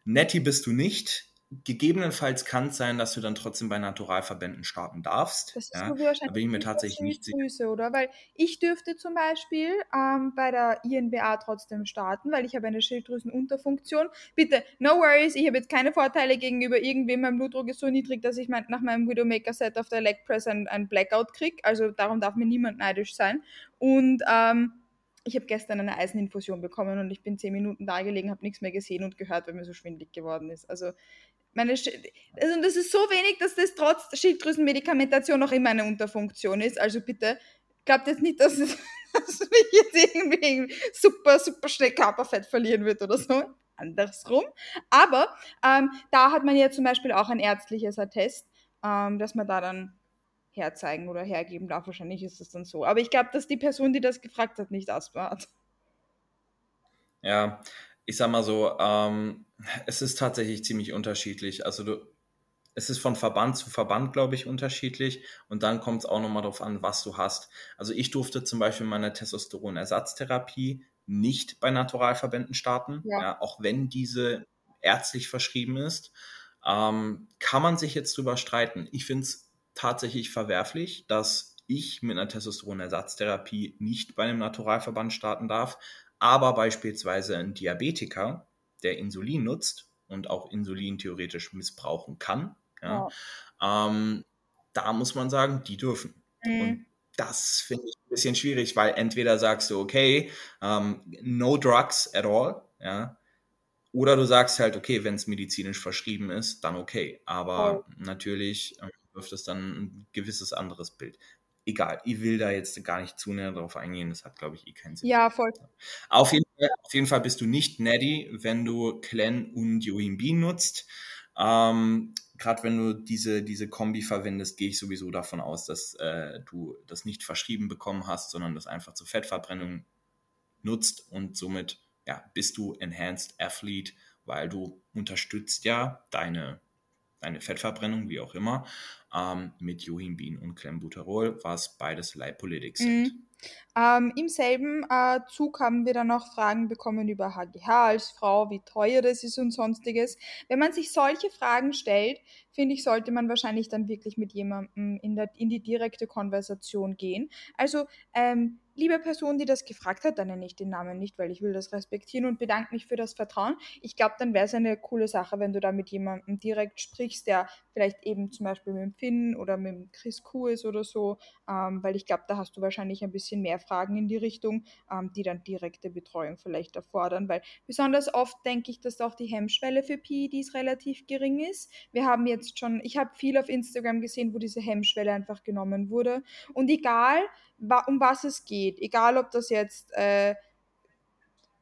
Netty bist du nicht. Gegebenenfalls kann es sein, dass du dann trotzdem bei Naturalverbänden starten darfst. Das ist ja, wahrscheinlich da bin ich mir tatsächlich nicht sicher. oder? Weil ich dürfte zum Beispiel ähm, bei der INBA trotzdem starten, weil ich habe eine Schilddrüsenunterfunktion. Bitte, no worries, ich habe jetzt keine Vorteile gegenüber irgendwem. Mein Blutdruck ist so niedrig, dass ich mein, nach meinem Widowmaker-Set auf der Leg Press ein, ein Blackout kriege. Also darum darf mir niemand neidisch sein. Und ähm, ich habe gestern eine Eiseninfusion bekommen und ich bin zehn Minuten da gelegen, habe nichts mehr gesehen und gehört, weil mir so schwindlig geworden ist. Also meine Sch also das ist so wenig, dass das trotz Schilddrüsenmedikamentation noch immer eine Unterfunktion ist. Also bitte glaubt jetzt nicht, dass, es, dass mich jetzt irgendwie super, super schnell Körperfett verlieren wird oder so. Andersrum. Aber ähm, da hat man ja zum Beispiel auch ein ärztliches Attest, ähm, dass man da dann herzeigen oder hergeben darf. Wahrscheinlich ist es dann so. Aber ich glaube, dass die Person, die das gefragt hat, nicht Asthma hat. Ja, ich sag mal so, ähm, es ist tatsächlich ziemlich unterschiedlich. Also du, es ist von Verband zu Verband, glaube ich, unterschiedlich. Und dann kommt es auch nochmal darauf an, was du hast. Also ich durfte zum Beispiel meine Testosteronersatztherapie nicht bei Naturalverbänden starten, ja. Ja, auch wenn diese ärztlich verschrieben ist. Ähm, kann man sich jetzt drüber streiten. Ich finde es tatsächlich verwerflich, dass ich mit einer Testosteronersatztherapie nicht bei einem Naturalverband starten darf, aber beispielsweise ein Diabetiker, der Insulin nutzt und auch Insulin theoretisch missbrauchen kann, ja, ja. Ähm, da muss man sagen, die dürfen. Mhm. Und das finde ich ein bisschen schwierig, weil entweder sagst du, okay, ähm, no drugs at all, ja, oder du sagst halt, okay, wenn es medizinisch verschrieben ist, dann okay. Aber oh. natürlich äh, wirft es dann ein gewisses anderes Bild. Egal, ich will da jetzt gar nicht zu näher drauf eingehen, das hat, glaube ich, eh keinen Sinn. Ja, voll. Auf jeden, Fall, auf jeden Fall bist du nicht Neddy, wenn du Clan und Bean nutzt. Ähm, Gerade wenn du diese, diese Kombi verwendest, gehe ich sowieso davon aus, dass äh, du das nicht verschrieben bekommen hast, sondern das einfach zur Fettverbrennung nutzt und somit ja, bist du Enhanced Athlete, weil du unterstützt ja deine, deine Fettverbrennung, wie auch immer, ähm, mit Johimbin und Clenbuterol, was beides Lipolytics mhm. sind. Ähm, Im selben äh, Zug haben wir dann auch Fragen bekommen über HGH als Frau, wie teuer das ist und sonstiges. Wenn man sich solche Fragen stellt, finde ich, sollte man wahrscheinlich dann wirklich mit jemandem in, der, in die direkte Konversation gehen. Also ähm, liebe Person, die das gefragt hat, dann nenne ich den Namen nicht, weil ich will das respektieren und bedanke mich für das Vertrauen. Ich glaube, dann wäre es eine coole Sache, wenn du da mit jemandem direkt sprichst, der vielleicht eben zum Beispiel mit dem Finn oder mit dem Chris Kuh ist oder so, ähm, weil ich glaube, da hast du wahrscheinlich ein bisschen mehr Fragen in die Richtung, ähm, die dann direkte Betreuung vielleicht erfordern, weil besonders oft denke ich, dass auch die Hemmschwelle für PEDs relativ gering ist. Wir haben jetzt schon, ich habe viel auf Instagram gesehen, wo diese Hemmschwelle einfach genommen wurde und egal, um was es geht. Egal, ob das jetzt, äh,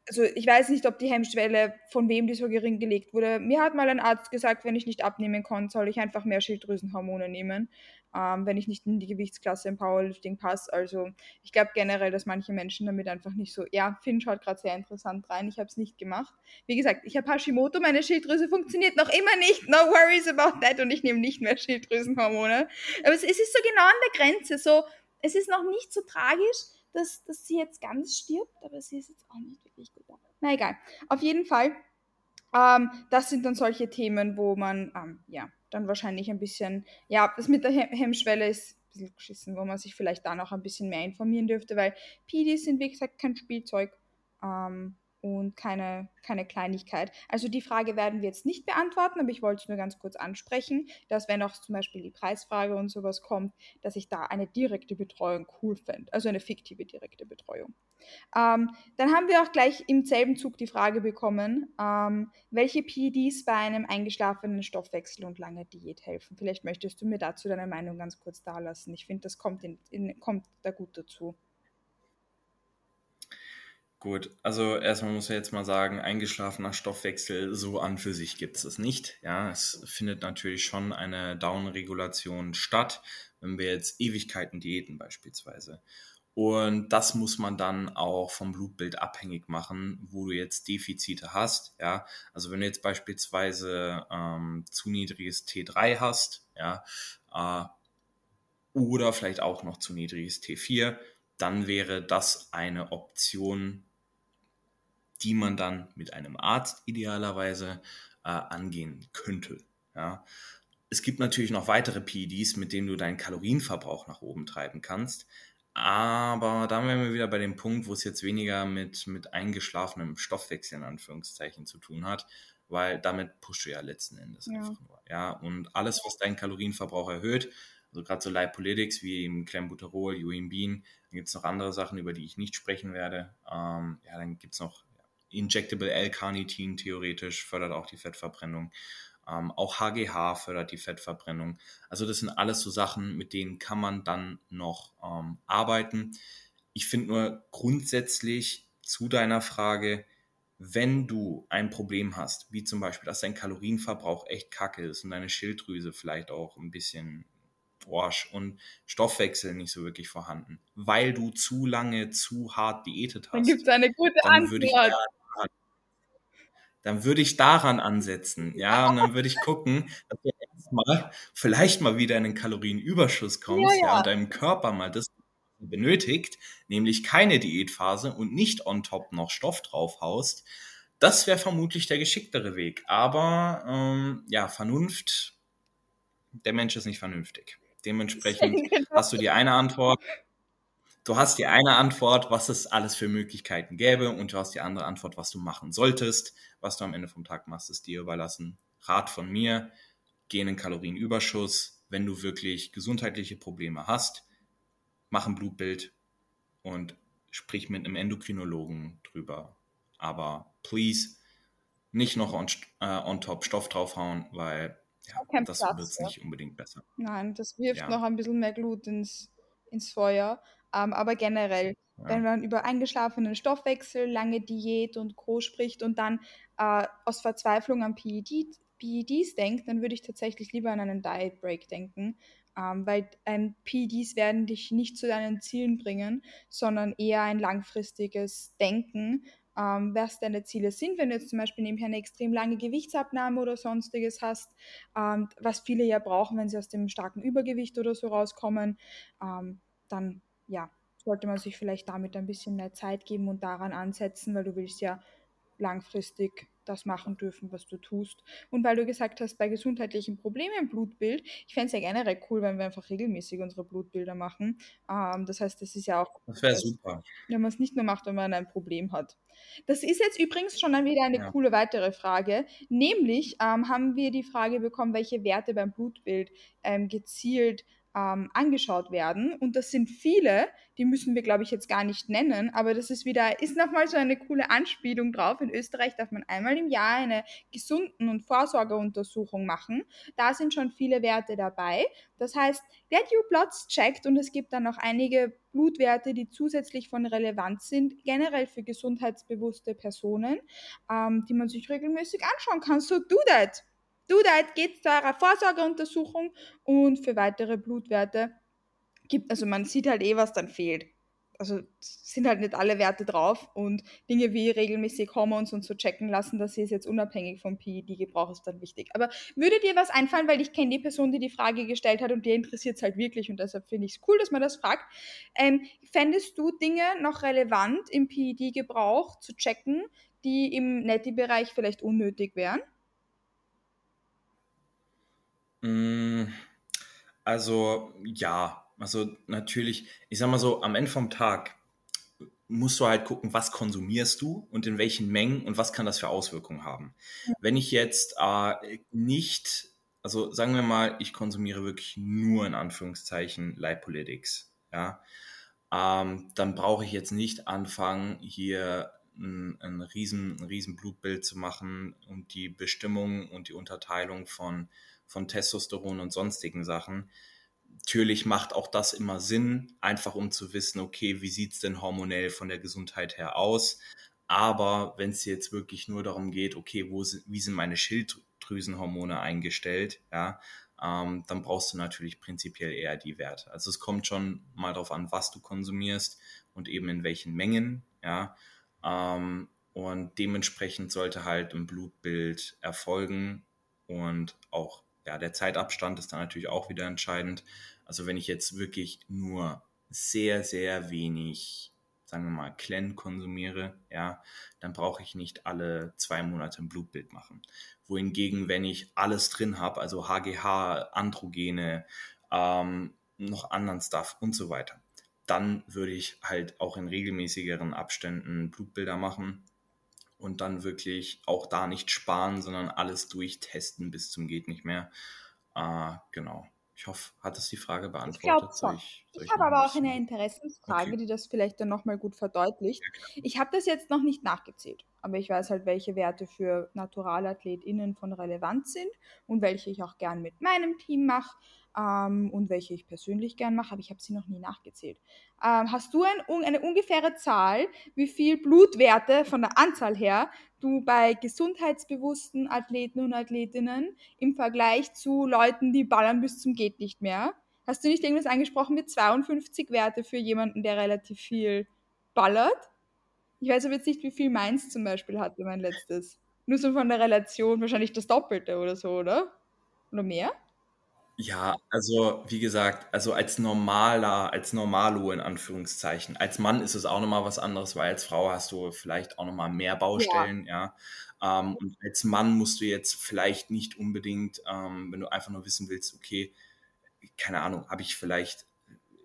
also ich weiß nicht, ob die Hemmschwelle von wem die so gering gelegt wurde. Mir hat mal ein Arzt gesagt, wenn ich nicht abnehmen konnte, soll ich einfach mehr Schilddrüsenhormone nehmen, ähm, wenn ich nicht in die Gewichtsklasse im Powerlifting passe. Also ich glaube generell, dass manche Menschen damit einfach nicht so, ja, Finn schaut gerade sehr interessant rein, ich habe es nicht gemacht. Wie gesagt, ich habe Hashimoto, meine Schilddrüse funktioniert noch immer nicht, no worries about that und ich nehme nicht mehr Schilddrüsenhormone. Aber es, es ist so genau an der Grenze, so es ist noch nicht so tragisch, dass, dass sie jetzt ganz stirbt, aber sie ist jetzt auch nicht wirklich gut. Na egal. Auf jeden Fall, ähm, das sind dann solche Themen, wo man ähm, ja dann wahrscheinlich ein bisschen, ja, das mit der Hemmschwelle ist ein bisschen geschissen, wo man sich vielleicht da noch ein bisschen mehr informieren dürfte, weil PDs sind wie gesagt kein Spielzeug. Ähm, und keine, keine Kleinigkeit. Also die Frage werden wir jetzt nicht beantworten, aber ich wollte es nur ganz kurz ansprechen, dass wenn auch zum Beispiel die Preisfrage und sowas kommt, dass ich da eine direkte Betreuung cool fände, also eine fiktive direkte Betreuung. Ähm, dann haben wir auch gleich im selben Zug die Frage bekommen, ähm, welche PEDs bei einem eingeschlafenen Stoffwechsel und langer Diät helfen. Vielleicht möchtest du mir dazu deine Meinung ganz kurz dalassen. Ich finde, das kommt, in, in, kommt da gut dazu. Gut, also erstmal muss man jetzt mal sagen, eingeschlafener Stoffwechsel so an für sich gibt es nicht. Ja, es findet natürlich schon eine Downregulation statt, wenn wir jetzt Ewigkeiten diäten beispielsweise. Und das muss man dann auch vom Blutbild abhängig machen, wo du jetzt Defizite hast. Ja, also wenn du jetzt beispielsweise ähm, zu niedriges T3 hast, ja, äh, oder vielleicht auch noch zu niedriges T4, dann wäre das eine Option, die man dann mit einem Arzt idealerweise äh, angehen könnte. Ja. Es gibt natürlich noch weitere PEDs, mit denen du deinen Kalorienverbrauch nach oben treiben kannst. Aber da wären wir wieder bei dem Punkt, wo es jetzt weniger mit, mit eingeschlafenem Stoffwechsel in Anführungszeichen zu tun hat, weil damit pusht du ja letzten Endes ja. einfach nur. Ja, und alles, was deinen Kalorienverbrauch erhöht, also gerade so Lipolytics wie eben Clenbuterol, Bean, dann gibt es noch andere Sachen, über die ich nicht sprechen werde. Ähm, ja, dann gibt es noch Injectable L-Carnitin theoretisch fördert auch die Fettverbrennung. Ähm, auch HGH fördert die Fettverbrennung. Also das sind alles so Sachen, mit denen kann man dann noch ähm, arbeiten. Ich finde nur grundsätzlich zu deiner Frage, wenn du ein Problem hast, wie zum Beispiel, dass dein Kalorienverbrauch echt kacke ist und deine Schilddrüse vielleicht auch ein bisschen Wash und Stoffwechsel nicht so wirklich vorhanden, weil du zu lange zu hart diätet hast. Dann gibt es eine gute Antwort. Dann würde ich daran ansetzen, ja, und dann würde ich gucken, dass du erstmal vielleicht mal wieder in einen Kalorienüberschuss kommst, ja, ja. und deinem Körper mal das benötigt, nämlich keine Diätphase und nicht on top noch Stoff draufhaust, das wäre vermutlich der geschicktere Weg. Aber ähm, ja, Vernunft, der Mensch ist nicht vernünftig. Dementsprechend genau. hast du die eine Antwort. Du hast die eine Antwort, was es alles für Möglichkeiten gäbe, und du hast die andere Antwort, was du machen solltest. Was du am Ende vom Tag machst, ist dir überlassen. Rat von mir, geh in den Kalorienüberschuss. Wenn du wirklich gesundheitliche Probleme hast, mach ein Blutbild und sprich mit einem Endokrinologen drüber. Aber please nicht noch on, äh, on top Stoff draufhauen, weil ja, das wird es ja. nicht unbedingt besser. Nein, das wirft ja. noch ein bisschen mehr Glut ins, ins Feuer. Ähm, aber generell, wenn man über eingeschlafenen Stoffwechsel, lange Diät und Co. spricht und dann äh, aus Verzweiflung an PED, PEDs denkt, dann würde ich tatsächlich lieber an einen Diet Break denken, ähm, weil ähm, PEDs werden dich nicht zu deinen Zielen bringen, sondern eher ein langfristiges Denken, ähm, was deine Ziele sind. Wenn du jetzt zum Beispiel nebenher eine extrem lange Gewichtsabnahme oder sonstiges hast, ähm, was viele ja brauchen, wenn sie aus dem starken Übergewicht oder so rauskommen, ähm, dann ja, sollte man sich vielleicht damit ein bisschen mehr Zeit geben und daran ansetzen, weil du willst ja langfristig das machen dürfen, was du tust. Und weil du gesagt hast, bei gesundheitlichen Problemen im Blutbild, ich fände es ja generell cool, wenn wir einfach regelmäßig unsere Blutbilder machen. Ähm, das heißt, das ist ja auch. Das wäre super. Wenn man es nicht nur macht, wenn man ein Problem hat. Das ist jetzt übrigens schon dann wieder eine ja. coole weitere Frage. Nämlich ähm, haben wir die Frage bekommen, welche Werte beim Blutbild ähm, gezielt ähm, angeschaut werden. Und das sind viele, die müssen wir, glaube ich, jetzt gar nicht nennen, aber das ist wieder, ist nochmal so eine coole Anspielung drauf. In Österreich darf man einmal im Jahr eine gesunden und Vorsorgeuntersuchung machen. Da sind schon viele Werte dabei. Das heißt, Get Your Plots checkt und es gibt dann noch einige Blutwerte, die zusätzlich von Relevanz sind, generell für gesundheitsbewusste Personen, ähm, die man sich regelmäßig anschauen kann. So do that! Du, da geht zu eurer Vorsorgeuntersuchung und für weitere Blutwerte gibt, also man sieht halt eh, was dann fehlt. Also sind halt nicht alle Werte drauf und Dinge wie regelmäßig Hormons und so checken lassen, das ist jetzt unabhängig vom PED-Gebrauch ist dann wichtig. Aber würde dir was einfallen, weil ich kenne die Person, die die Frage gestellt hat und dir interessiert es halt wirklich und deshalb finde ich es cool, dass man das fragt. Ähm, fändest du Dinge noch relevant im PED-Gebrauch zu checken, die im Netty-Bereich vielleicht unnötig wären? Mm, also ja, also natürlich, ich sag mal so, am Ende vom Tag musst du halt gucken, was konsumierst du und in welchen Mengen und was kann das für Auswirkungen haben. Wenn ich jetzt äh, nicht, also sagen wir mal, ich konsumiere wirklich nur in Anführungszeichen Lipolytics, ja, ähm, dann brauche ich jetzt nicht anfangen, hier ein, ein, riesen, ein riesen Blutbild zu machen und die Bestimmung und die Unterteilung von von Testosteron und sonstigen Sachen. Natürlich macht auch das immer Sinn, einfach um zu wissen, okay, wie sieht es denn hormonell von der Gesundheit her aus? Aber wenn es jetzt wirklich nur darum geht, okay, wo, wie sind meine Schilddrüsenhormone eingestellt, ja, ähm, dann brauchst du natürlich prinzipiell eher die Werte. Also es kommt schon mal darauf an, was du konsumierst und eben in welchen Mengen, ja. Ähm, und dementsprechend sollte halt ein Blutbild erfolgen und auch ja, der Zeitabstand ist dann natürlich auch wieder entscheidend. Also wenn ich jetzt wirklich nur sehr, sehr wenig, sagen wir mal, Clen konsumiere, ja, dann brauche ich nicht alle zwei Monate ein Blutbild machen. Wohingegen, wenn ich alles drin habe, also HGH, Androgene, ähm, noch anderen Stuff und so weiter, dann würde ich halt auch in regelmäßigeren Abständen Blutbilder machen und dann wirklich auch da nicht sparen, sondern alles durchtesten bis zum geht nicht mehr. Äh, genau. Ich hoffe, hat das die Frage beantwortet? Ich glaube Ich, ich, habe aber auch eine Interessensfrage, okay. die das vielleicht dann nochmal gut verdeutlicht. Ich habe das jetzt noch nicht nachgezählt, aber ich weiß halt, welche Werte für NaturallathletInnen von Relevanz sind und welche ich auch gern mit meinem Team mache ähm, und welche ich persönlich gern mache, aber ich habe sie noch nie nachgezählt. Ähm, hast du ein, eine ungefähre Zahl, wie viel Blutwerte von der Anzahl her du bei gesundheitsbewussten Athleten und Athletinnen im Vergleich zu Leuten, die ballern bis zum geht nicht mehr? Hast du nicht irgendwas angesprochen mit 52 Werte für jemanden, der relativ viel ballert? Ich weiß aber jetzt nicht, wie viel meins zum Beispiel hatte, mein letztes. Nur so von der Relation wahrscheinlich das Doppelte oder so, oder? Oder mehr? Ja, also wie gesagt, also als normaler, als Normalo in Anführungszeichen. Als Mann ist es auch nochmal was anderes, weil als Frau hast du vielleicht auch nochmal mehr Baustellen, ja. Ähm, und als Mann musst du jetzt vielleicht nicht unbedingt, ähm, wenn du einfach nur wissen willst, okay, keine Ahnung, habe ich vielleicht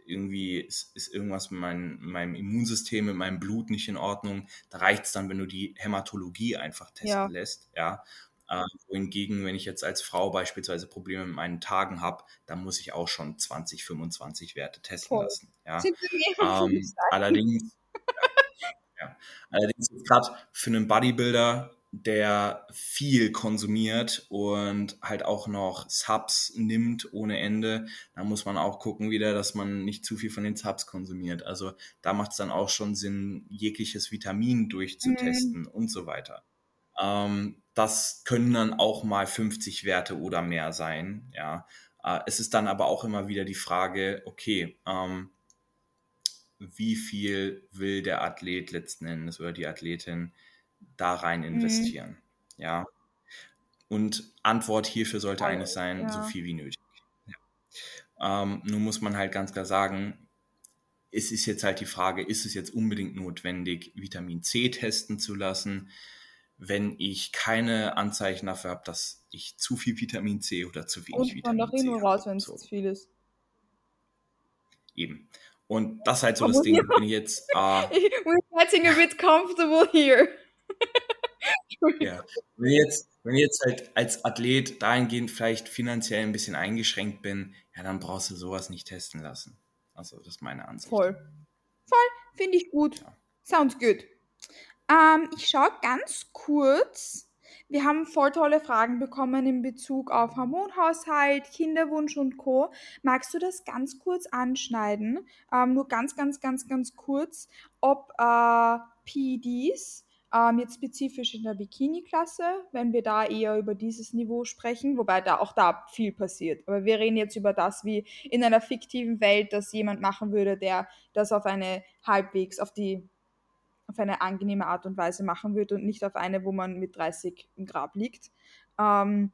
irgendwie, ist, ist irgendwas mit, mein, meinem Immunsystem, mit meinem Blut nicht in Ordnung. Da reicht es dann, wenn du die Hämatologie einfach testen Ja. lässt, ja. Äh, wohingegen, wenn ich jetzt als Frau beispielsweise Probleme mit meinen Tagen habe, dann muss ich auch schon 20, 25 Werte testen Voll. lassen. Ja. Ähm, allerdings, ja, allerdings gerade für einen Bodybuilder, der viel konsumiert und halt auch noch Subs nimmt ohne Ende, da muss man auch gucken wieder, dass man nicht zu viel von den Subs konsumiert. Also da macht es dann auch schon Sinn, jegliches Vitamin durchzutesten und so weiter. Ähm, das können dann auch mal 50 Werte oder mehr sein. Ja. Äh, es ist dann aber auch immer wieder die Frage, okay, ähm, wie viel will der Athlet letzten Endes oder die Athletin da rein investieren? Ja. Und Antwort hierfür sollte Alles, eigentlich sein, so ja. viel wie nötig. Ja. Ähm, nun muss man halt ganz klar sagen, es ist jetzt halt die Frage, ist es jetzt unbedingt notwendig, Vitamin C testen zu lassen, wenn ich keine Anzeichen dafür habe, dass ich zu viel Vitamin C oder zu wenig Und Vitamin doch eh C nur habe. raus, wenn es So, zu viel ist. eben. Und das ist halt so das Ding, wenn ich jetzt äh, We're getting a bit comfortable here. Ja, wenn ich jetzt, wenn ich jetzt halt als Athlet dahingehend vielleicht finanziell ein bisschen eingeschränkt bin, ja, dann brauchst du sowas nicht testen lassen. Also, das ist meine Ansicht. Voll. Voll, finde ich gut. Ja. Sounds good. Ähm, ich schaue ganz kurz. Wir haben voll tolle Fragen bekommen in Bezug auf Hormonhaushalt, Kinderwunsch und Co. Magst du das ganz kurz anschneiden? Ähm, nur ganz, ganz, ganz, ganz kurz, ob äh, PEDs ähm, jetzt spezifisch in der Bikini-Klasse, wenn wir da eher über dieses Niveau sprechen, wobei da auch da viel passiert. Aber wir reden jetzt über das, wie in einer fiktiven Welt das jemand machen würde, der das auf eine halbwegs, auf die auf eine angenehme Art und Weise machen würde und nicht auf eine, wo man mit 30 im Grab liegt. Ähm,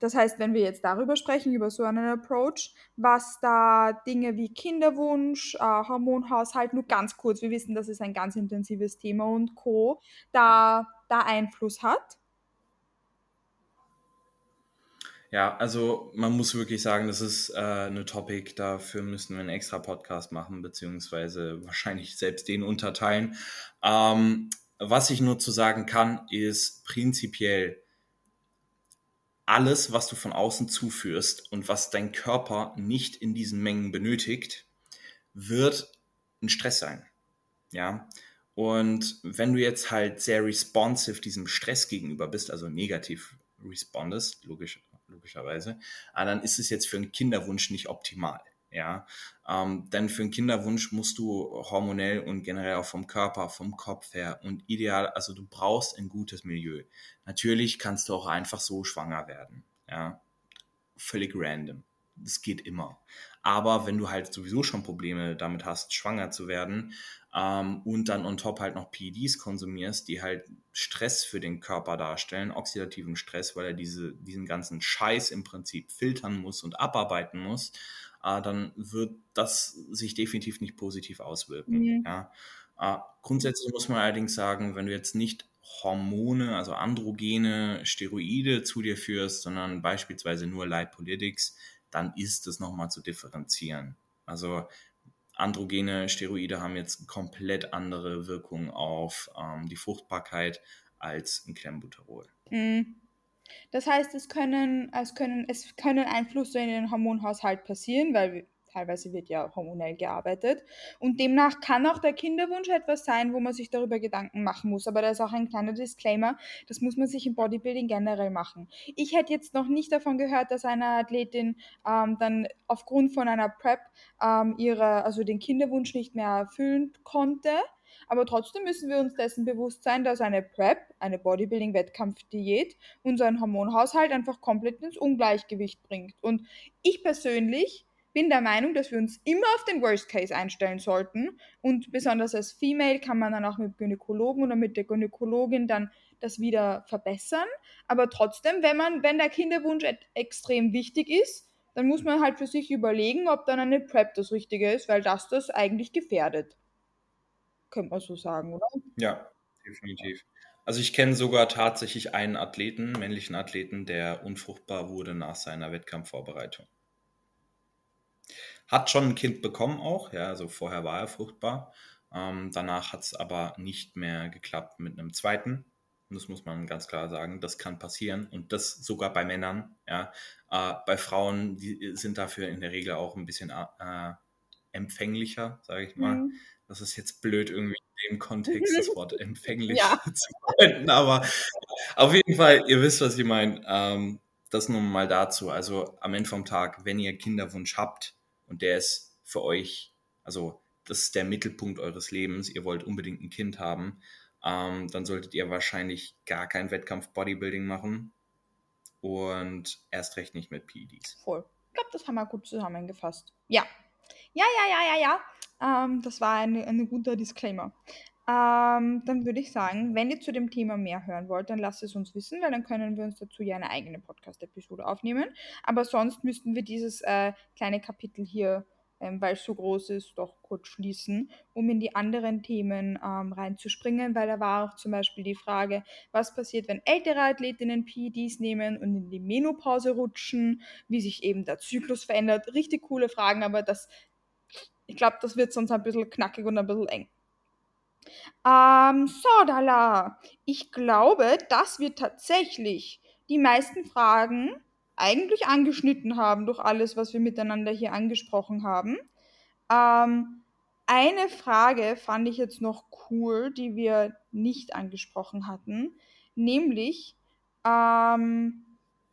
das heißt, wenn wir jetzt darüber sprechen, über so einen Approach, was da Dinge wie Kinderwunsch, äh, Hormonhaushalt, nur ganz kurz, wir wissen, das ist ein ganz intensives Thema und Co., da, da Einfluss hat. Ja, also man muss wirklich sagen, das ist äh, eine Topic, dafür müssen wir einen extra Podcast machen, beziehungsweise wahrscheinlich selbst den unterteilen. Ähm, was ich nur zu sagen kann, ist prinzipiell alles, was du von außen zuführst und was dein Körper nicht in diesen Mengen benötigt, wird ein Stress sein. Ja. Und wenn du jetzt halt sehr responsive diesem Stress gegenüber bist, also negativ respondest, logisch, logischerweise, ah, dann ist es jetzt für einen Kinderwunsch nicht optimal. Ja, ähm, denn für einen Kinderwunsch musst du hormonell und generell auch vom Körper, vom Kopf her und ideal, also du brauchst ein gutes Milieu. Natürlich kannst du auch einfach so schwanger werden. Ja, völlig random. Das geht immer. Aber wenn du halt sowieso schon Probleme damit hast, schwanger zu werden ähm, und dann on top halt noch PEDs konsumierst, die halt Stress für den Körper darstellen, oxidativen Stress, weil er diese, diesen ganzen Scheiß im Prinzip filtern muss und abarbeiten muss, äh, dann wird das sich definitiv nicht positiv auswirken. Mhm. Ja. Äh, grundsätzlich muss man allerdings sagen, wenn du jetzt nicht Hormone, also Androgene, Steroide zu dir führst, sondern beispielsweise nur Lipolytics, dann ist es nochmal zu differenzieren. Also androgene Steroide haben jetzt komplett andere Wirkung auf ähm, die Fruchtbarkeit als ein Clenbuterol. Mhm. Das heißt, es können, es können, es können Einflüsse in den Hormonhaushalt passieren, weil wir- teilweise wird ja hormonell gearbeitet. Und demnach kann auch der Kinderwunsch etwas sein, wo man sich darüber Gedanken machen muss. Aber da ist auch ein kleiner Disclaimer, das muss man sich im Bodybuilding generell machen. Ich hätte jetzt noch nicht davon gehört, dass eine Athletin ähm, dann aufgrund von einer Prep ähm, ihre, also den Kinderwunsch nicht mehr erfüllen konnte. Aber trotzdem müssen wir uns dessen bewusst sein, dass eine Prep, eine Bodybuilding-Wettkampfdiät, unseren Hormonhaushalt einfach komplett ins Ungleichgewicht bringt. Und ich persönlich bin der Meinung, dass wir uns immer auf den Worst Case einstellen sollten. Und besonders als Female kann man dann auch mit Gynäkologen oder mit der Gynäkologin dann das wieder verbessern. Aber trotzdem, wenn man, wenn der Kinderwunsch extrem wichtig ist, dann muss man halt für sich überlegen, ob dann eine Prep das Richtige ist, weil das das eigentlich gefährdet. Könnte man so sagen, oder? Ja, definitiv. Also ich kenne sogar tatsächlich einen Athleten, männlichen Athleten, der unfruchtbar wurde nach seiner Wettkampfvorbereitung. Hat schon ein Kind bekommen auch, ja, also vorher war er fruchtbar. Ähm, danach hat es aber nicht mehr geklappt mit einem zweiten. Und das muss man ganz klar sagen, das kann passieren und das sogar bei Männern. Ja. Äh, bei Frauen, die sind dafür in der Regel auch ein bisschen äh, empfänglicher, sage ich mal. Mhm. Das ist jetzt blöd irgendwie in dem Kontext, das Wort empfänglich ja. zu verwenden, aber auf jeden Fall, ihr wisst, was ich meine. Ähm, das nun mal dazu. Also am Ende vom Tag, wenn ihr Kinderwunsch habt und der ist für euch, also das ist der Mittelpunkt eures Lebens, ihr wollt unbedingt ein Kind haben, ähm, dann solltet ihr wahrscheinlich gar kein Wettkampf-Bodybuilding machen und erst recht nicht mit PEDs. Voll. Ich glaube, das haben wir gut zusammengefasst. Ja. Ja, ja, ja, ja, ja. Ähm, das war ein, ein guter Disclaimer. Ähm, dann würde ich sagen, wenn ihr zu dem Thema mehr hören wollt, dann lasst es uns wissen, weil dann können wir uns dazu ja eine eigene Podcast-Episode aufnehmen. Aber sonst müssten wir dieses äh, kleine Kapitel hier, ähm, weil es so groß ist, doch kurz schließen, um in die anderen Themen ähm, reinzuspringen, weil da war auch zum Beispiel die Frage, was passiert, wenn ältere Athletinnen PEDs nehmen und in die Menopause rutschen, wie sich eben der Zyklus verändert. Richtig coole Fragen, aber das ich glaube, das wird sonst ein bisschen knackig und ein bisschen eng. Ähm, so, Dala. Ich glaube, dass wir tatsächlich die meisten Fragen eigentlich angeschnitten haben durch alles, was wir miteinander hier angesprochen haben. Ähm, eine Frage fand ich jetzt noch cool, die wir nicht angesprochen hatten, nämlich ähm,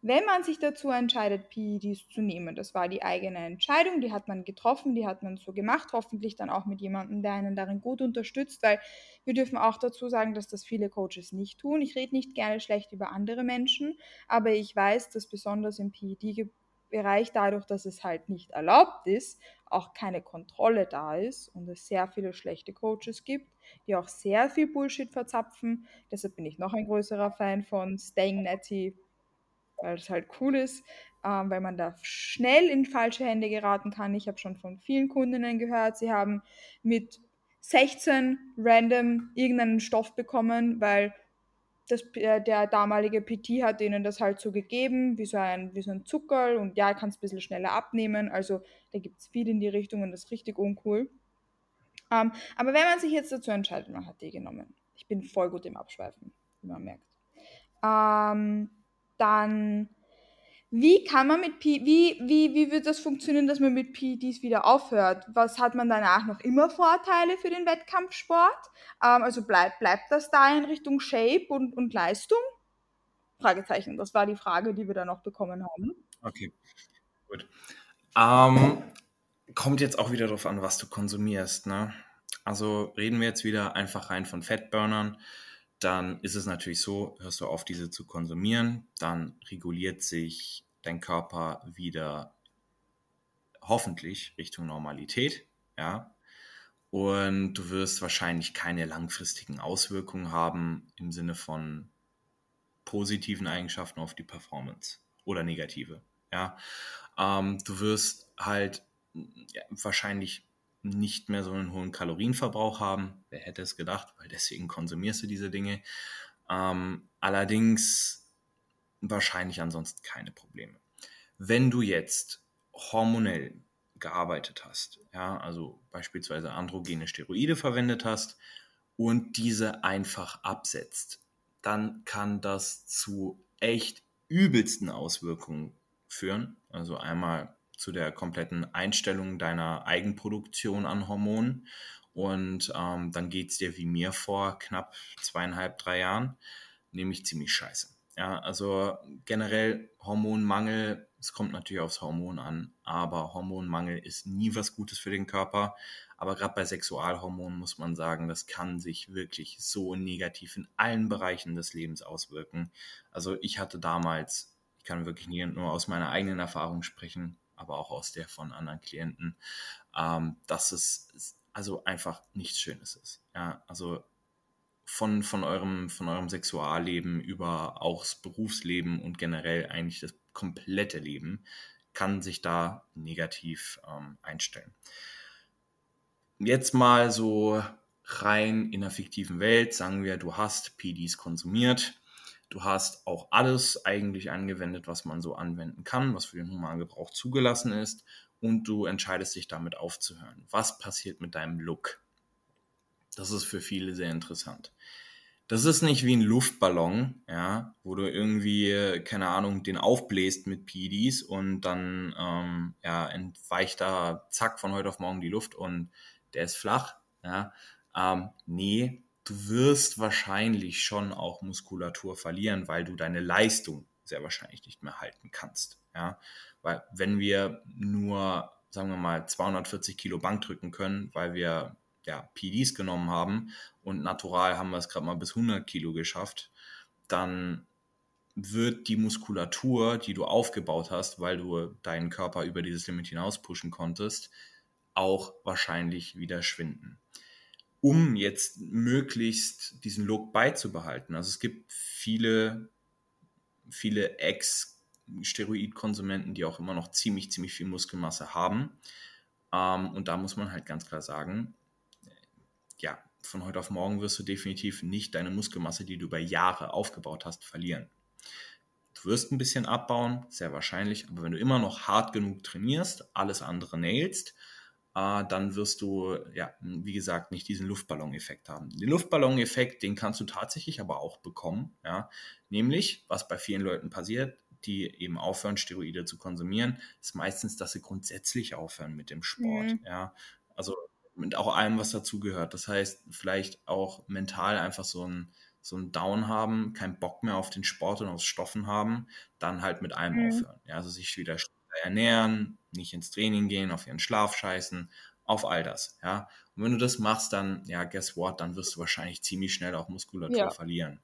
wenn man sich dazu entscheidet, PEDs zu nehmen, das war die eigene Entscheidung, die hat man getroffen, die hat man so gemacht, hoffentlich dann auch mit jemandem, der einen darin gut unterstützt, weil wir dürfen auch dazu sagen, dass das viele Coaches nicht tun. Ich rede nicht gerne schlecht über andere Menschen, aber ich weiß, dass besonders im PED-Bereich, dadurch, dass es halt nicht erlaubt ist, auch keine Kontrolle da ist und es sehr viele schlechte Coaches gibt, die auch sehr viel Bullshit verzapfen. Deshalb bin ich noch ein größerer Fan von Staying Netty, weil es halt cool ist, ähm, weil man da schnell in falsche Hände geraten kann. Ich habe schon von vielen Kundinnen gehört, sie haben mit 16 random irgendeinen Stoff bekommen, weil das, äh, der damalige PT hat ihnen das halt so gegeben, wie so ein, wie so ein Zuckerl und ja, kannst ein bisschen schneller abnehmen. Also da gibt es viel in die Richtung und das ist richtig uncool. Ähm, aber wenn man sich jetzt dazu entscheidet, man hat die genommen. Ich bin voll gut im Abschweifen, wie man merkt. Ähm, dann wie kann man mit P wie, wie, wie wird das funktionieren, dass man mit PEDs wieder aufhört? Was hat man danach noch immer Vorteile für den Wettkampfsport? Ähm, also bleibt, bleibt das da in Richtung Shape und, und Leistung? Fragezeichen, das war die Frage, die wir da noch bekommen haben. Okay, gut. Ähm, kommt jetzt auch wieder darauf an, was du konsumierst. Ne? Also reden wir jetzt wieder einfach rein von Fettburnern dann ist es natürlich so, hörst du auf, diese zu konsumieren, dann reguliert sich dein Körper wieder hoffentlich Richtung Normalität, ja. Und du wirst wahrscheinlich keine langfristigen Auswirkungen haben im Sinne von positiven Eigenschaften auf die Performance oder negative, ja. Ähm, du wirst halt ja, wahrscheinlich nicht mehr so einen hohen Kalorienverbrauch haben. Wer hätte es gedacht, weil deswegen konsumierst du diese Dinge. Ähm, allerdings wahrscheinlich ansonsten keine Probleme. Wenn du jetzt hormonell gearbeitet hast, ja, also beispielsweise androgene Steroide verwendet hast und diese einfach absetzt, dann kann das zu echt übelsten Auswirkungen führen. Also einmal zu der kompletten Einstellung deiner Eigenproduktion an Hormonen. Und ähm, dann geht es dir wie mir vor knapp zweieinhalb, drei Jahren, nämlich ziemlich scheiße. Ja, also generell Hormonmangel, es kommt natürlich aufs Hormon an, aber Hormonmangel ist nie was Gutes für den Körper. Aber gerade bei Sexualhormonen muss man sagen, das kann sich wirklich so negativ in allen Bereichen des Lebens auswirken. Also ich hatte damals, ich kann wirklich nur aus meiner eigenen Erfahrung sprechen, aber auch aus der von anderen Klienten, ähm, dass es also einfach nichts Schönes ist. Ja, also von, von, eurem, von eurem Sexualleben über auch das Berufsleben und generell eigentlich das komplette Leben kann sich da negativ ähm, einstellen. Jetzt mal so rein in der fiktiven Welt, sagen wir, du hast PDs konsumiert, du hast auch alles eigentlich angewendet, was man so anwenden kann, was für den Humangebrauch zugelassen ist und du entscheidest dich damit aufzuhören. Was passiert mit deinem Look? Das ist für viele sehr interessant. Das ist nicht wie ein Luftballon, ja, wo du irgendwie, keine Ahnung, den aufbläst mit PDs und dann ähm, ja, entweicht da zack von heute auf morgen die Luft und der ist flach. Ja. Ähm, nee, du wirst wahrscheinlich schon auch Muskulatur verlieren, weil du deine Leistung sehr wahrscheinlich nicht mehr halten kannst. Ja. Weil wenn wir nur, sagen wir mal, 240 Kilo Bank drücken können, weil wir ja, PDs genommen haben und natural haben wir es gerade mal bis 100 Kilo geschafft, dann wird die Muskulatur, die du aufgebaut hast, weil du deinen Körper über dieses Limit hinaus pushen konntest, auch wahrscheinlich wieder schwinden. Um jetzt möglichst diesen Look beizubehalten. Also es gibt viele, viele Ex-Steroidkonsumenten, die auch immer noch ziemlich, ziemlich viel Muskelmasse haben. Ähm, und da muss man halt ganz klar sagen, ja, von heute auf morgen wirst du definitiv nicht deine Muskelmasse, die du über Jahre aufgebaut hast, verlieren. Du wirst ein bisschen abbauen, sehr wahrscheinlich, aber wenn du immer noch hart genug trainierst, alles andere nailst, äh, dann wirst du, ja, wie gesagt, nicht diesen Luftballon-Effekt haben. Den Luftballon-Effekt, den kannst du tatsächlich aber auch bekommen, ja, nämlich, was bei vielen Leuten passiert, die eben aufhören, Steroide zu konsumieren, ist meistens, dass sie grundsätzlich aufhören mit dem Sport, mhm. ja. Also mit auch allem, was dazugehört. Das heißt, vielleicht auch mental einfach so ein, so ein Down haben, keinen Bock mehr auf den Sport und aufs Stoffen haben, dann halt mit allem mhm. aufhören. Ja, also sich wieder ernähren, nicht ins Training gehen, auf ihren Schlaf scheißen, auf all das. Ja, und wenn du das machst, dann, ja, guess what, dann wirst du wahrscheinlich ziemlich schnell auch Muskulatur ja. verlieren.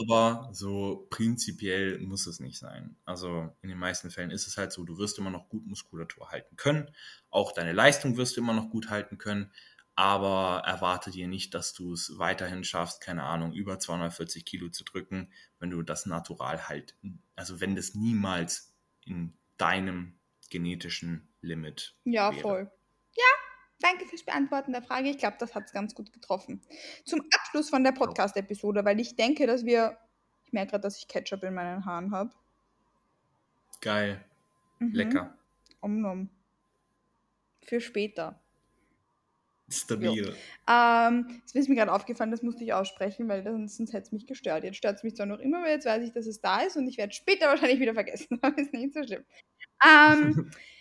Aber so prinzipiell muss es nicht sein. Also in den meisten Fällen ist es halt so, du wirst immer noch gut Muskulatur halten können. Auch deine Leistung wirst du immer noch gut halten können. Aber erwarte dir nicht, dass du es weiterhin schaffst, keine Ahnung, über 240 Kilo zu drücken, wenn du das natural halt, also wenn das niemals in deinem genetischen Limit Ja, wäre. voll. Ja, Danke fürs Beantworten der Frage. Ich glaube, das hat es ganz gut getroffen. Zum Abschluss von der Podcast-Episode, weil ich denke, dass wir. Ich merke gerade, dass ich Ketchup in meinen Haaren habe. Geil. Mhm. Lecker. Omnom. Für später. Stabil. Ähm, es ist mir gerade aufgefallen, das musste ich aussprechen, weil sonst, sonst hätte es mich gestört. Jetzt stört es mich zwar noch immer, aber jetzt weiß ich, dass es da ist und ich werde später wahrscheinlich wieder vergessen. Aber ist nicht so schlimm. Ähm,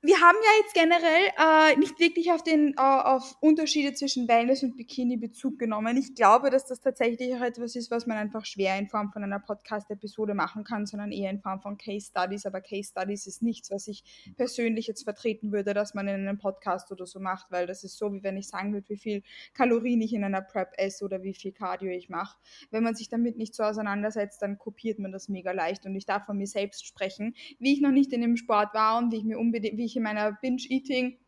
wir haben ja jetzt generell äh, nicht wirklich auf, den, äh, auf Unterschiede zwischen Wellness und Bikini Bezug genommen. Ich glaube, dass das tatsächlich auch etwas ist, was man einfach schwer in Form von einer Podcast-Episode machen kann, sondern eher in Form von Case Studies. Aber Case Studies ist nichts, was ich persönlich jetzt vertreten würde, dass man in einem Podcast oder so macht, weil das ist so, wie wenn ich sagen würde, wie viel Kalorien ich in einer Prep esse oder wie viel Cardio ich mache. Wenn man sich damit nicht so auseinandersetzt, dann kopiert man das mega leicht. Und ich darf von mir selbst sprechen, wie ich noch nicht in dem Sport war und wie ich mir unbedingt, wie ich in meiner Binge-Eating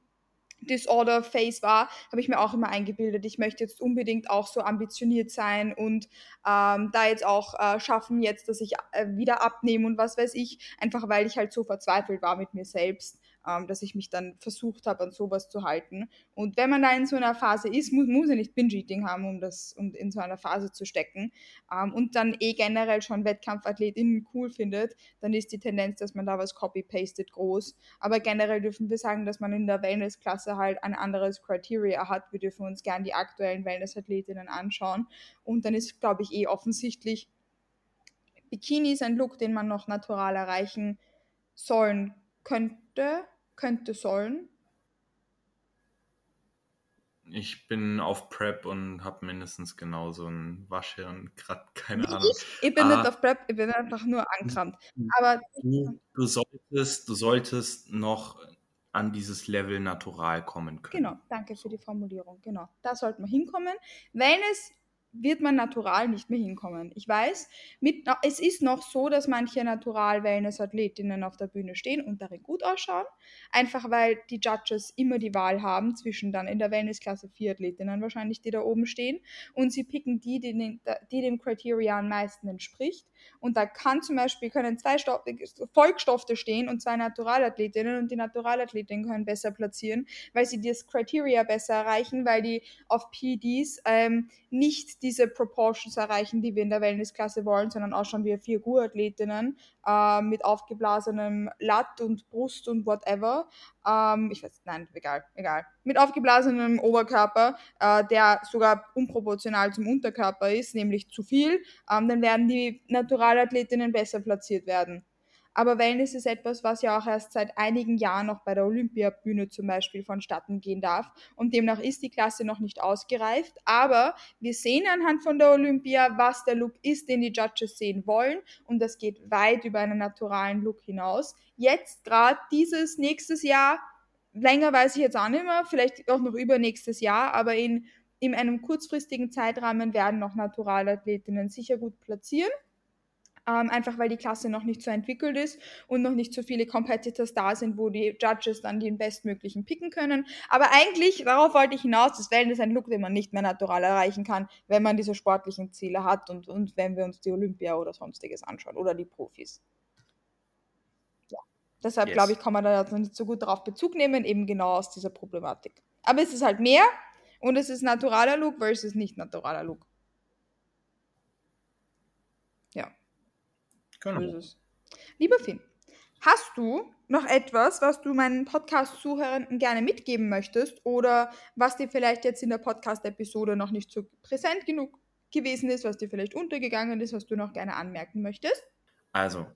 Disorder Phase war, habe ich mir auch immer eingebildet, ich möchte jetzt unbedingt auch so ambitioniert sein und ähm, da jetzt auch äh, schaffen, jetzt, dass ich äh, wieder abnehme und was weiß ich, einfach weil ich halt so verzweifelt war mit mir selbst ähm, dass ich mich dann versucht habe, an sowas zu halten. Und wenn man da in so einer Phase ist, muss, muss ja nicht Binge-Eating haben, um, das, um in so einer Phase zu stecken. Ähm, und dann eh generell schon WettkampfathletInnen cool findet, dann ist die Tendenz, dass man da was copy-pastet groß. Aber generell dürfen wir sagen, dass man in der Wellness-Klasse halt ein anderes Criteria hat. Wir dürfen uns gern die aktuellen Wellness-Athletinnen anschauen. Und dann ist, glaube ich, eh offensichtlich, Bikini ist ein Look, den man noch natural erreichen sollen könnte, könnte sollen? Ich bin auf Prep und habe mindestens genauso ein Waschhirn, gerade keine Ahnung. Ich, ich bin ah, nicht auf Prep, ich bin einfach nur angekramt. Aber du, du, solltest, du solltest noch an dieses Level natural kommen können. Genau, danke für die Formulierung. Genau, da sollten wir hinkommen. Wenn es wird man natural nicht mehr hinkommen. Ich weiß, mit, es ist noch so, dass manche Natural-Wellness-Athletinnen auf der Bühne stehen und darin gut ausschauen. Einfach weil die Judges immer die Wahl haben zwischen dann in der Wellness-Klasse vier Athletinnen wahrscheinlich, die da oben stehen. Und sie picken die, die, den, die dem Criteria am meisten entspricht. Und da kann zum Beispiel können zwei Stoff, Volksstoffe stehen und zwei Naturalathletinnen und die Naturalathletinnen können besser platzieren, weil sie das Criteria besser erreichen, weil die auf PDs ähm, nicht diese Proportions erreichen, die wir in der Wellnessklasse wollen, sondern auch schon wie Figurathletinnen äh, mit aufgeblasenem Latt und Brust und whatever. Ähm, ich weiß, nein, egal, egal. Mit aufgeblasenem Oberkörper, äh, der sogar unproportional zum Unterkörper ist, nämlich zu viel, ähm, dann werden die Naturalathletinnen besser platziert werden. Aber Wellness ist etwas, was ja auch erst seit einigen Jahren noch bei der Olympiabühne zum Beispiel vonstatten gehen darf. Und demnach ist die Klasse noch nicht ausgereift. Aber wir sehen anhand von der Olympia, was der Look ist, den die Judges sehen wollen. Und das geht weit über einen naturalen Look hinaus. Jetzt gerade dieses nächstes Jahr, länger weiß ich jetzt auch nicht mehr, vielleicht auch noch übernächstes Jahr, aber in, in einem kurzfristigen Zeitrahmen werden noch Naturalathletinnen sicher gut platzieren ähm, einfach weil die Klasse noch nicht so entwickelt ist und noch nicht so viele Competitors da sind, wo die Judges dann den bestmöglichen picken können. Aber eigentlich, darauf wollte ich hinaus, das Wellen ist ein Look, den man nicht mehr natural erreichen kann, wenn man diese sportlichen Ziele hat und, und wenn wir uns die Olympia oder sonstiges anschauen oder die Profis. Ja. Deshalb yes. glaube ich, kann man da nicht so gut darauf Bezug nehmen, eben genau aus dieser Problematik. Aber es ist halt mehr und es ist naturaler Look versus nicht naturaler Look. Ja. Genau. Lieber Finn, hast du noch etwas, was du meinen Podcast-Zuhörenden gerne mitgeben möchtest oder was dir vielleicht jetzt in der Podcast-Episode noch nicht so präsent genug gewesen ist, was dir vielleicht untergegangen ist, was du noch gerne anmerken möchtest? Also,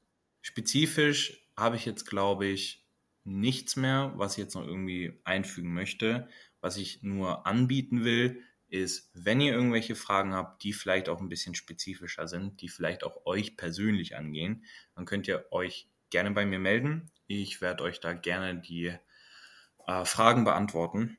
spezifisch habe ich jetzt, glaube ich, nichts mehr, was ich jetzt noch irgendwie einfügen möchte. Was ich nur anbieten will, ist, wenn ihr irgendwelche Fragen habt, die vielleicht auch ein bisschen spezifischer sind, die vielleicht auch euch persönlich angehen, dann könnt ihr euch gerne bei mir melden. Ich werde euch da gerne die äh, Fragen beantworten,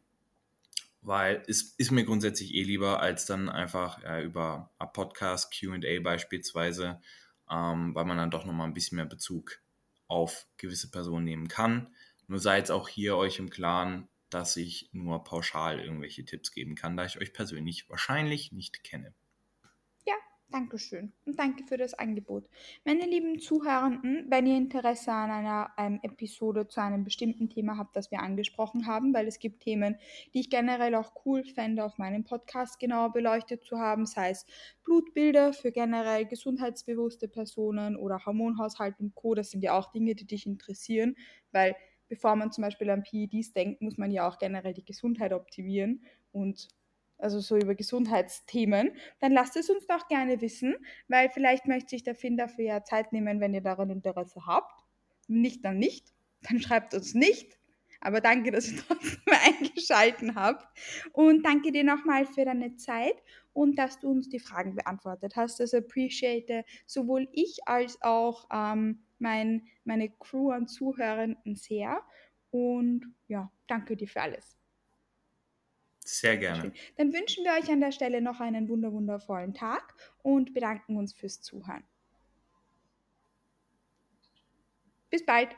weil es ist mir grundsätzlich eh lieber, als dann einfach äh, über ein Podcast, QA beispielsweise, ähm, weil man dann doch nochmal ein bisschen mehr Bezug auf gewisse Personen nehmen kann. Nur seid auch hier euch im Klaren, dass ich nur pauschal irgendwelche Tipps geben kann, da ich euch persönlich wahrscheinlich nicht kenne. Ja, danke schön und danke für das Angebot. Meine lieben Zuhörenden, wenn ihr Interesse an einer ähm, Episode zu einem bestimmten Thema habt, das wir angesprochen haben, weil es gibt Themen, die ich generell auch cool fände, auf meinem Podcast genauer beleuchtet zu haben, sei es Blutbilder für generell gesundheitsbewusste Personen oder Hormonhaushalt und Co. Das sind ja auch Dinge, die dich interessieren, weil bevor man zum Beispiel an PEDs denkt, muss man ja auch generell die Gesundheit optimieren und also so über Gesundheitsthemen, dann lasst es uns doch gerne wissen, weil vielleicht möchte sich der Finn dafür ja Zeit nehmen, wenn ihr daran Interesse habt. Nicht, dann nicht. Dann schreibt uns nicht. Aber danke, dass ihr trotzdem eingeschalten habt. Und danke dir nochmal für deine Zeit und dass du uns die Fragen beantwortet hast. Das appreciate sowohl ich als auch ähm, mein, meine Crew an Zuhörenden sehr. Und ja, danke dir für alles. Sehr gerne. Dann wünschen wir euch an der Stelle noch einen wundervollen Tag und bedanken uns fürs Zuhören. Bis bald.